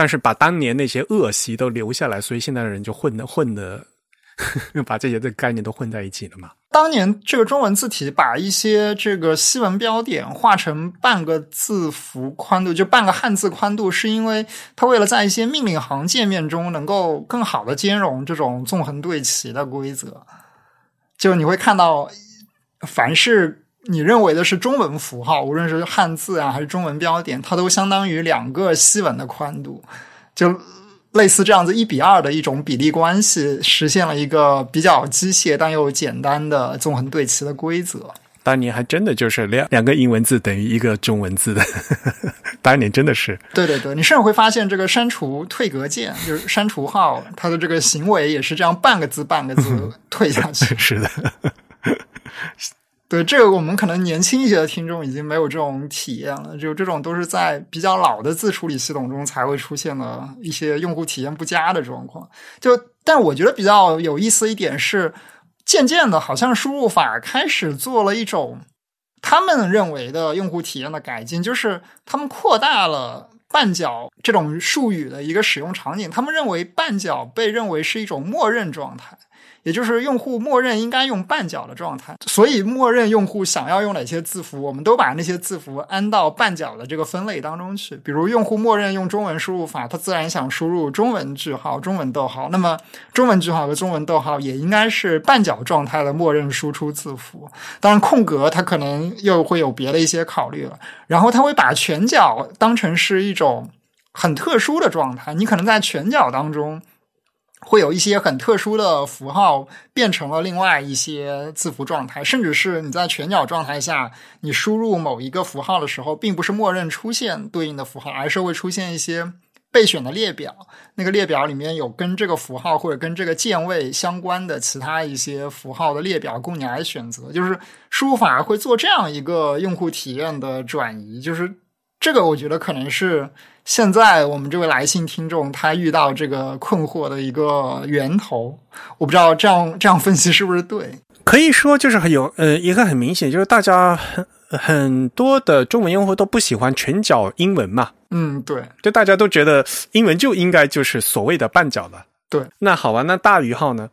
但是把当年那些恶习都留下来，所以现在的人就混的混的，把这些的概念都混在一起了嘛。当年这个中文字体把一些这个西文标点画成半个字符宽度，就半个汉字宽度，是因为它为了在一些命令行界面中能够更好的兼容这种纵横对齐的规则，就你会看到。凡是你认为的是中文符号，无论是汉字啊还是中文标点，它都相当于两个西文的宽度，就类似这样子一比二的一种比例关系，实现了一个比较机械但又简单的纵横对齐的规则。当年还真的就是两两个英文字等于一个中文字的，当年真的是。对对对，你甚至会发现这个删除退格键，就是删除号，它的这个行为也是这样半个字半个字 退下去。是的。对这个，我们可能年轻一些的听众已经没有这种体验了。就这种都是在比较老的自处理系统中才会出现的一些用户体验不佳的状况。就，但我觉得比较有意思一点是，渐渐的，好像输入法开始做了一种他们认为的用户体验的改进，就是他们扩大了绊脚这种术语的一个使用场景。他们认为绊脚被认为是一种默认状态。也就是用户默认应该用半角的状态，所以默认用户想要用哪些字符，我们都把那些字符安到半角的这个分类当中去。比如用户默认用中文输入法，他自然想输入中文句号、中文逗号，那么中文句号和中文逗号也应该是半角状态的默认输出字符。当然，空格它可能又会有别的一些考虑了。然后他会把全角当成是一种很特殊的状态，你可能在全角当中。会有一些很特殊的符号变成了另外一些字符状态，甚至是你在全角状态下，你输入某一个符号的时候，并不是默认出现对应的符号，而是会出现一些备选的列表。那个列表里面有跟这个符号或者跟这个键位相关的其他一些符号的列表供你来选择。就是输入法会做这样一个用户体验的转移，就是这个我觉得可能是。现在我们这位来信听众他遇到这个困惑的一个源头，我不知道这样这样分析是不是对？可以说就是很有呃一个很明显，就是大家很很多的中文用户都不喜欢全角英文嘛。嗯，对，就大家都觉得英文就应该就是所谓的半角的。对，那好吧，那大于号呢？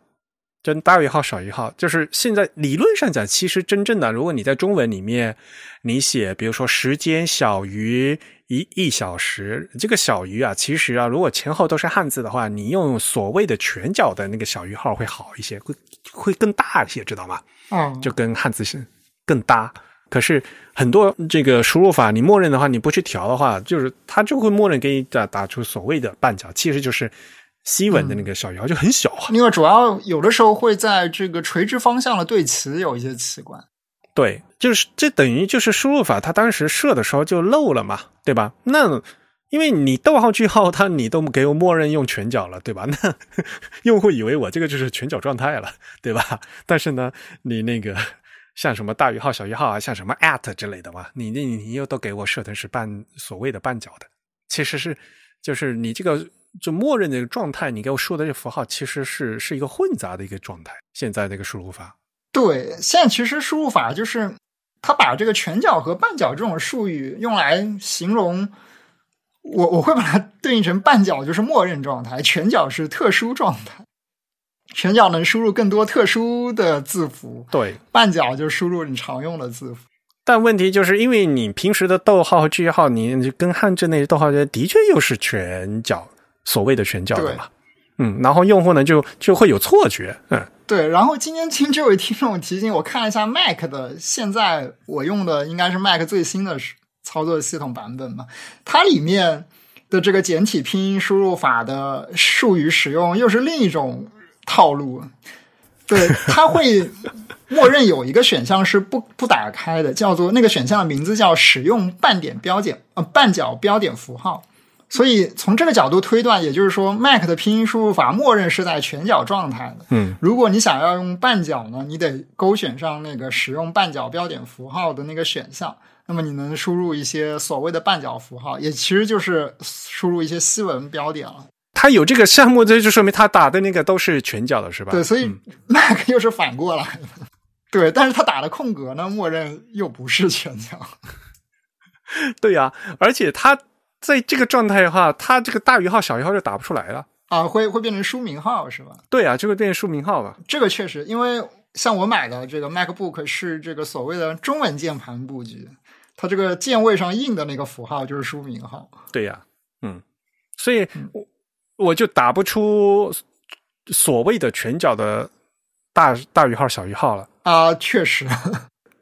就大于号少于号，就是现在理论上讲，其实真正的如果你在中文里面你写，比如说时间小于。一一小时，这个小于啊，其实啊，如果前后都是汉字的话，你用所谓的全角的那个小于号会好一些，会会更大一些，知道吗？嗯，就跟汉字是更搭。可是很多这个输入法，你默认的话，你不去调的话，就是它就会默认给你打打出所谓的半角，其实就是西文的那个小于号就很小啊。因为主要有的时候会在这个垂直方向的对齐有一些奇怪。对，就是这等于就是输入法，它当时设的时候就漏了嘛，对吧？那因为你逗号句号，它你都给我默认用全角了，对吧？那 用户以为我这个就是全角状态了，对吧？但是呢，你那个像什么大于号、小于号啊，像什么 at 之类的嘛，你你你又都给我设成是半所谓的半角的，其实是就是你这个就默认的状态，你给我说的这符号其实是是一个混杂的一个状态。现在这个输入法。对，现在其实输入法就是它把这个全角和半角这种术语用来形容我，我会把它对应成半角就是默认状态，全角是特殊状态。全角能输入更多特殊的字符，对，半角就输入你常用的字符。但问题就是因为你平时的逗号和句号，你跟汉字那些逗号的确又是全角，所谓的全角的嘛。嗯，然后用户呢就就会有错觉，嗯。对，然后今天听这位听众提醒我看了一下 Mac 的，现在我用的应该是 Mac 最新的操作系统版本嘛，它里面的这个简体拼音输入法的术语使用又是另一种套路。对，它会默认有一个选项是不不打开的，叫做那个选项的名字叫使用半点标点呃半角标点符号。所以从这个角度推断，也就是说，Mac 的拼音输入法默认是在全角状态的。嗯，如果你想要用半角呢，你得勾选上那个使用半角标点符号的那个选项，那么你能输入一些所谓的半角符号，也其实就是输入一些西文标点了。它有这个项目，这就说明它打的那个都是全角的，是吧？对，所以 Mac 又是反过来的。对，但是它打的空格呢，默认又不是全角。对呀，而且它。在这个状态的话，它这个大于号、小于号就打不出来了啊，会会变成书名号是吧？对啊，就会变成书名号了。这个确实，因为像我买的这个 MacBook 是这个所谓的中文键盘布局，它这个键位上印的那个符号就是书名号。对呀，嗯，所以我我就打不出所谓的拳脚的大大于号、小于号了啊，确实。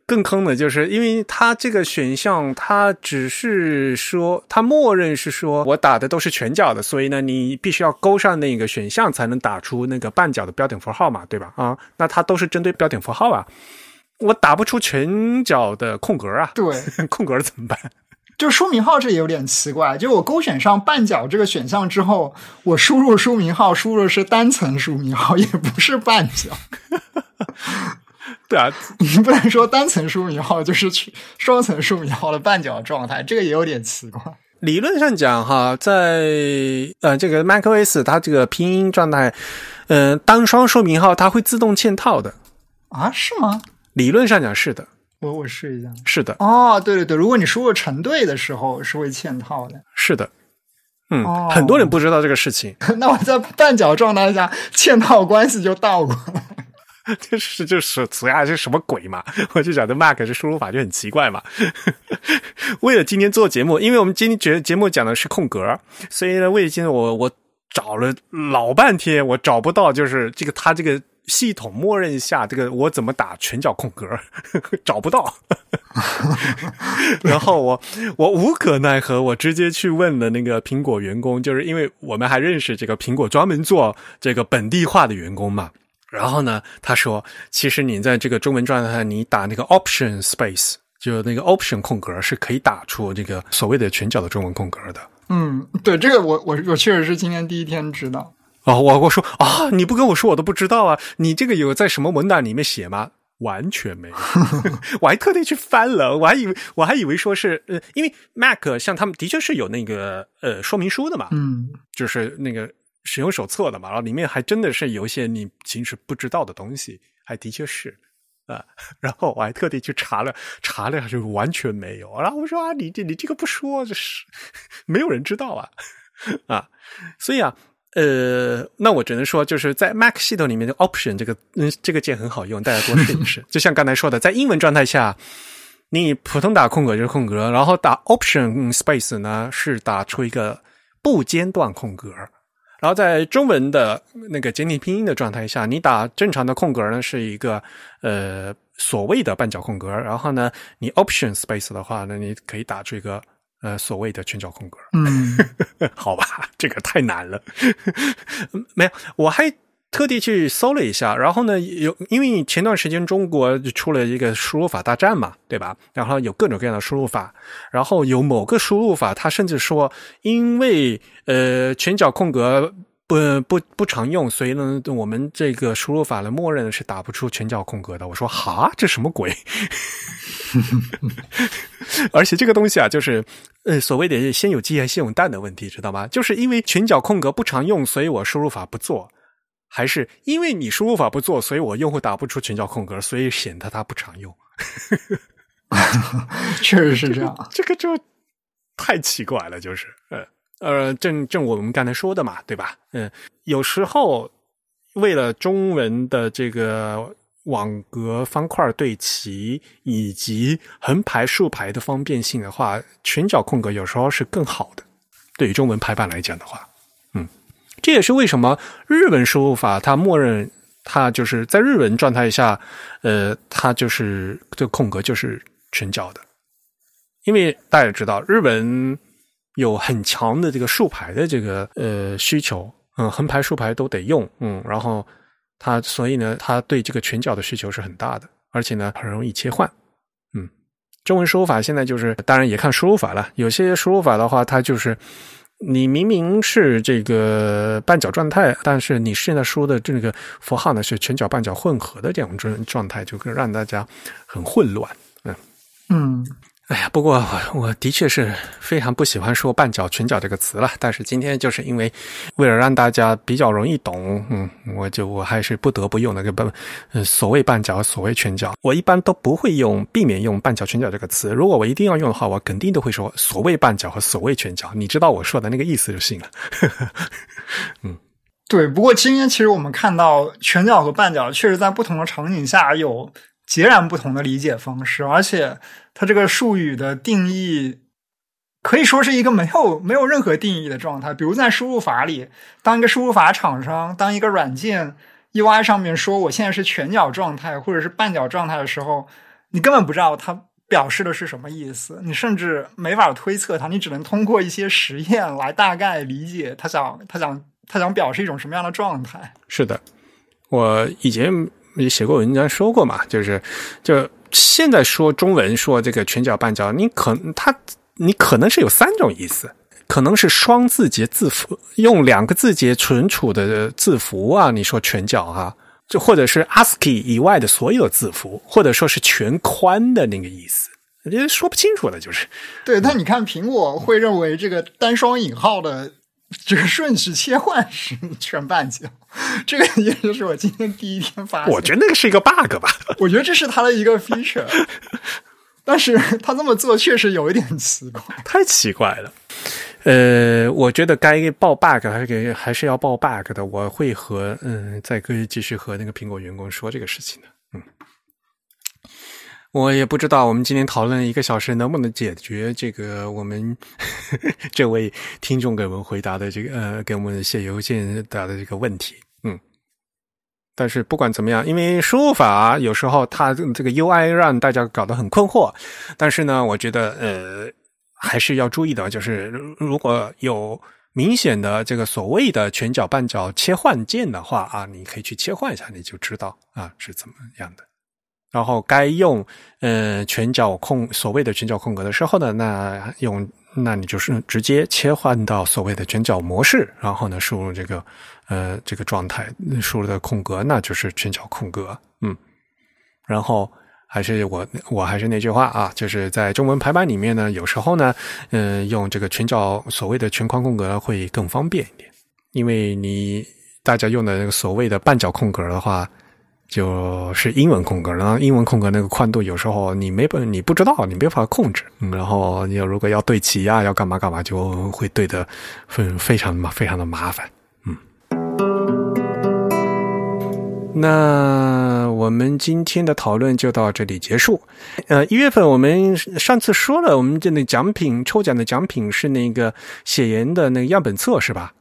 更坑的就是，因为它这个选项，它只是说，它默认是说我打的都是全角的，所以呢，你必须要勾上那个选项才能打出那个半角的标点符号嘛，对吧？啊，那它都是针对标点符号啊。我打不出全角的空格啊，对，空格怎么办？就书名号这也有点奇怪，就我勾选上半角这个选项之后，我输入书名号，输入的是单层书名号，也不是半角。对啊，你不能说单层书名号就是双层书名号的半角状态，这个也有点奇怪。理论上讲，哈，在呃这个 macOS 它这个拼音状态，呃单双书名号它会自动嵌套的啊？是吗？理论上讲是的。我我试一下。是的。哦，对对对，如果你输入成对的时候是会嵌套的。是的。嗯，很多人不知道这个事情。那我在半角状态下嵌套关系就倒过来。这 是就是词呀，这什么鬼嘛？我就讲这 Mac 这输入法就很奇怪嘛。为了今天做节目，因为我们今天节节目讲的是空格，所以呢，为了今天我我找了老半天，我找不到就是这个它这个系统默认下这个我怎么打全角空格，找不到。然后我我无可奈何，我直接去问了那个苹果员工，就是因为我们还认识这个苹果专门做这个本地化的员工嘛。然后呢，他说，其实你在这个中文状态，你打那个 Option Space，就那个 Option 空格，是可以打出这个所谓的全角的中文空格的。嗯，对，这个我我我确实是今天第一天知道。哦，我我说啊，你不跟我说，我都不知道啊。你这个有在什么文档里面写吗？完全没有，我还特地去翻了，我还以为我还以为说是呃，因为 Mac 像他们的确是有那个呃说明书的嘛，嗯，就是那个。使用手册的嘛，然后里面还真的是有一些你平时不知道的东西，还的确是啊。然后我还特地去查了查了，就完全没有。然后我说啊，你这你这个不说，这是 没有人知道啊 啊。所以啊，呃，那我只能说，就是在 Mac 系统里面的 Option 这个嗯这个键很好用，大家多试一试。就像刚才说的，在英文状态下，你普通打空格就是空格，然后打 Option Space 呢是打出一个不间断空格。然后在中文的那个简体拼音的状态下，你打正常的空格呢是一个呃所谓的半角空格，然后呢你 Option Space 的话呢，你可以打出一个呃所谓的全角空格。嗯，好吧，这个太难了。没有，我还特地去搜了一下，然后呢有因为前段时间中国出了一个输入法大战嘛，对吧？然后有各种各样的输入法，然后有某个输入法，它甚至说因为呃全角空格。不不不常用，所以呢，我们这个输入法呢，默认是打不出全角空格的。我说哈，这什么鬼？而且这个东西啊，就是呃，所谓的先有鸡还是先有蛋的问题，知道吗？就是因为全角空格不常用，所以我输入法不做，还是因为你输入法不做，所以我用户打不出全角空格，所以显得它不常用。确实是这样，这个就太奇怪了，就是呃。呃，正正我们刚才说的嘛，对吧？嗯，有时候为了中文的这个网格方块对齐以及横排竖排的方便性的话，全角空格有时候是更好的。对于中文排版来讲的话，嗯，这也是为什么日文输入法它默认它就是在日文状态下，呃，它就是这个空格就是全角的，因为大家知道日文。有很强的这个竖排的这个呃需求，嗯，横排竖排都得用，嗯，然后它所以呢，它对这个全角的需求是很大的，而且呢很容易切换，嗯，中文输入法现在就是当然也看输入法了，有些输入法的话，它就是你明明是这个半角状态，但是你现在说的这个符号呢是全角半角混合的这种状状态，就让大家很混乱，嗯嗯。哎呀，不过我的确是非常不喜欢说“半角全角”这个词了。但是今天就是因为为了让大家比较容易懂，嗯，我就我还是不得不用那个半，呃，所谓半角，所谓全角。我一般都不会用，避免用“半角全角”这个词。如果我一定要用的话，我肯定都会说“所谓半角”和“所谓全角”。你知道我说的那个意思就行了。嗯，对。不过今天其实我们看到全角和半角确实在不同的场景下有截然不同的理解方式，而且。它这个术语的定义可以说是一个没有没有任何定义的状态。比如在输入法里，当一个输入法厂商，当一个软件 UI 上面说我现在是全角状态或者是半角状态的时候，你根本不知道它表示的是什么意思，你甚至没法推测它，你只能通过一些实验来大概理解他想他想他想表示一种什么样的状态。是的，我以前。也写过文章说过嘛，就是就现在说中文说这个全角半角，你可它你可能是有三种意思，可能是双字节字符，用两个字节存储的字符啊，你说全角哈，就或者是 ASCII 以外的所有字符，或者说是全宽的那个意思。我觉得说不清楚的，就是对。但你看，苹果会认为这个单双引号的这个顺序切换是全半角，这个也就是我今天第一天发现。我觉得那个是一个 bug 吧。我觉得这是它的一个 feature，但是他这么做确实有一点奇怪，太奇怪了。呃，我觉得该报 bug 还是给还是要报 bug 的。我会和嗯，再可以继续和那个苹果员工说这个事情的。嗯。我也不知道，我们今天讨论一个小时能不能解决这个我们这位听众给我们回答的这个呃，给我们写邮件答的这个问题。但是不管怎么样，因为输入法有时候它这个 UI 让大家搞得很困惑，但是呢，我觉得呃还是要注意的，就是如果有明显的这个所谓的全角半角切换键的话啊，你可以去切换一下，你就知道啊是怎么样的。然后该用呃全角空所谓的全角空格的时候呢，那用那你就是直接切换到所谓的全角模式，然后呢输入这个呃这个状态输入的空格，那就是全角空格，嗯。然后还是我我还是那句话啊，就是在中文排版里面呢，有时候呢，嗯，用这个全角所谓的全框空格会更方便一点，因为你大家用的那个所谓的半角空格的话。就是英文空格，然后英文空格那个宽度有时候你没本你不知道，你没法控制。然后你如果要对齐呀，要干嘛干嘛，就会对的非非常麻非常的麻烦。那我们今天的讨论就到这里结束。呃，一月份我们上次说了，我们这那奖品抽奖的奖品是那个写研的那个样本册，是吧？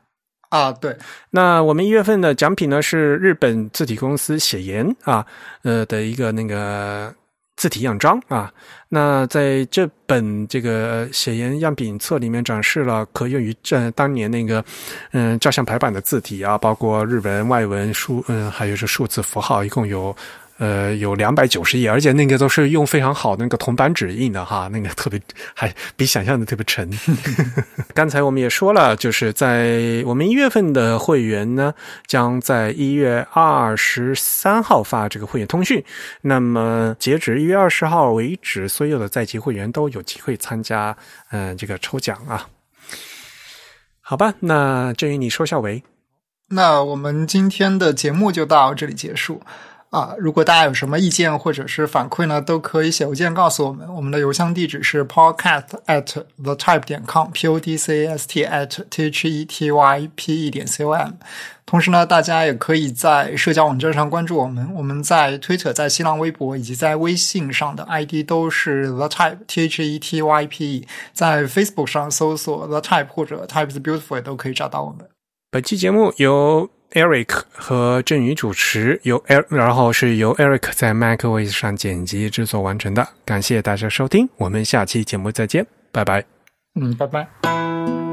啊，对，那我们一月份的奖品呢是日本字体公司写研啊，呃的一个那个字体样章啊。那在这本这个写研样品册里面展示了可用于这当年那个嗯照相排版的字体啊，包括日文、外文、数嗯还有是数字符号，一共有。呃，有两百九十页，而且那个都是用非常好的那个铜版纸印的哈，那个特别还比想象的特别沉。刚才我们也说了，就是在我们一月份的会员呢，将在一月二十三号发这个会员通讯。那么截止一月二十号为止，所有的在籍会员都有机会参加嗯这个抽奖啊。好吧，那郑宇你说下为。那我们今天的节目就到这里结束。啊，如果大家有什么意见或者是反馈呢，都可以写邮件告诉我们。我们的邮箱地址是 podcast at the type 点 com，p o d c a s t at t h e t y p e 点 c o m。同时呢，大家也可以在社交网站上关注我们。我们在推特、在新浪微博以及在微信上的 ID 都是 the type，t h e t y p e。在 Facebook 上搜索 the type 或者 Types beautiful 也都可以找到我们。本期节目由。Eric 和振宇主持，由 e r 然后是由 Eric 在 MacOS 上剪辑制作完成的。感谢大家收听，我们下期节目再见，拜拜。嗯，拜拜。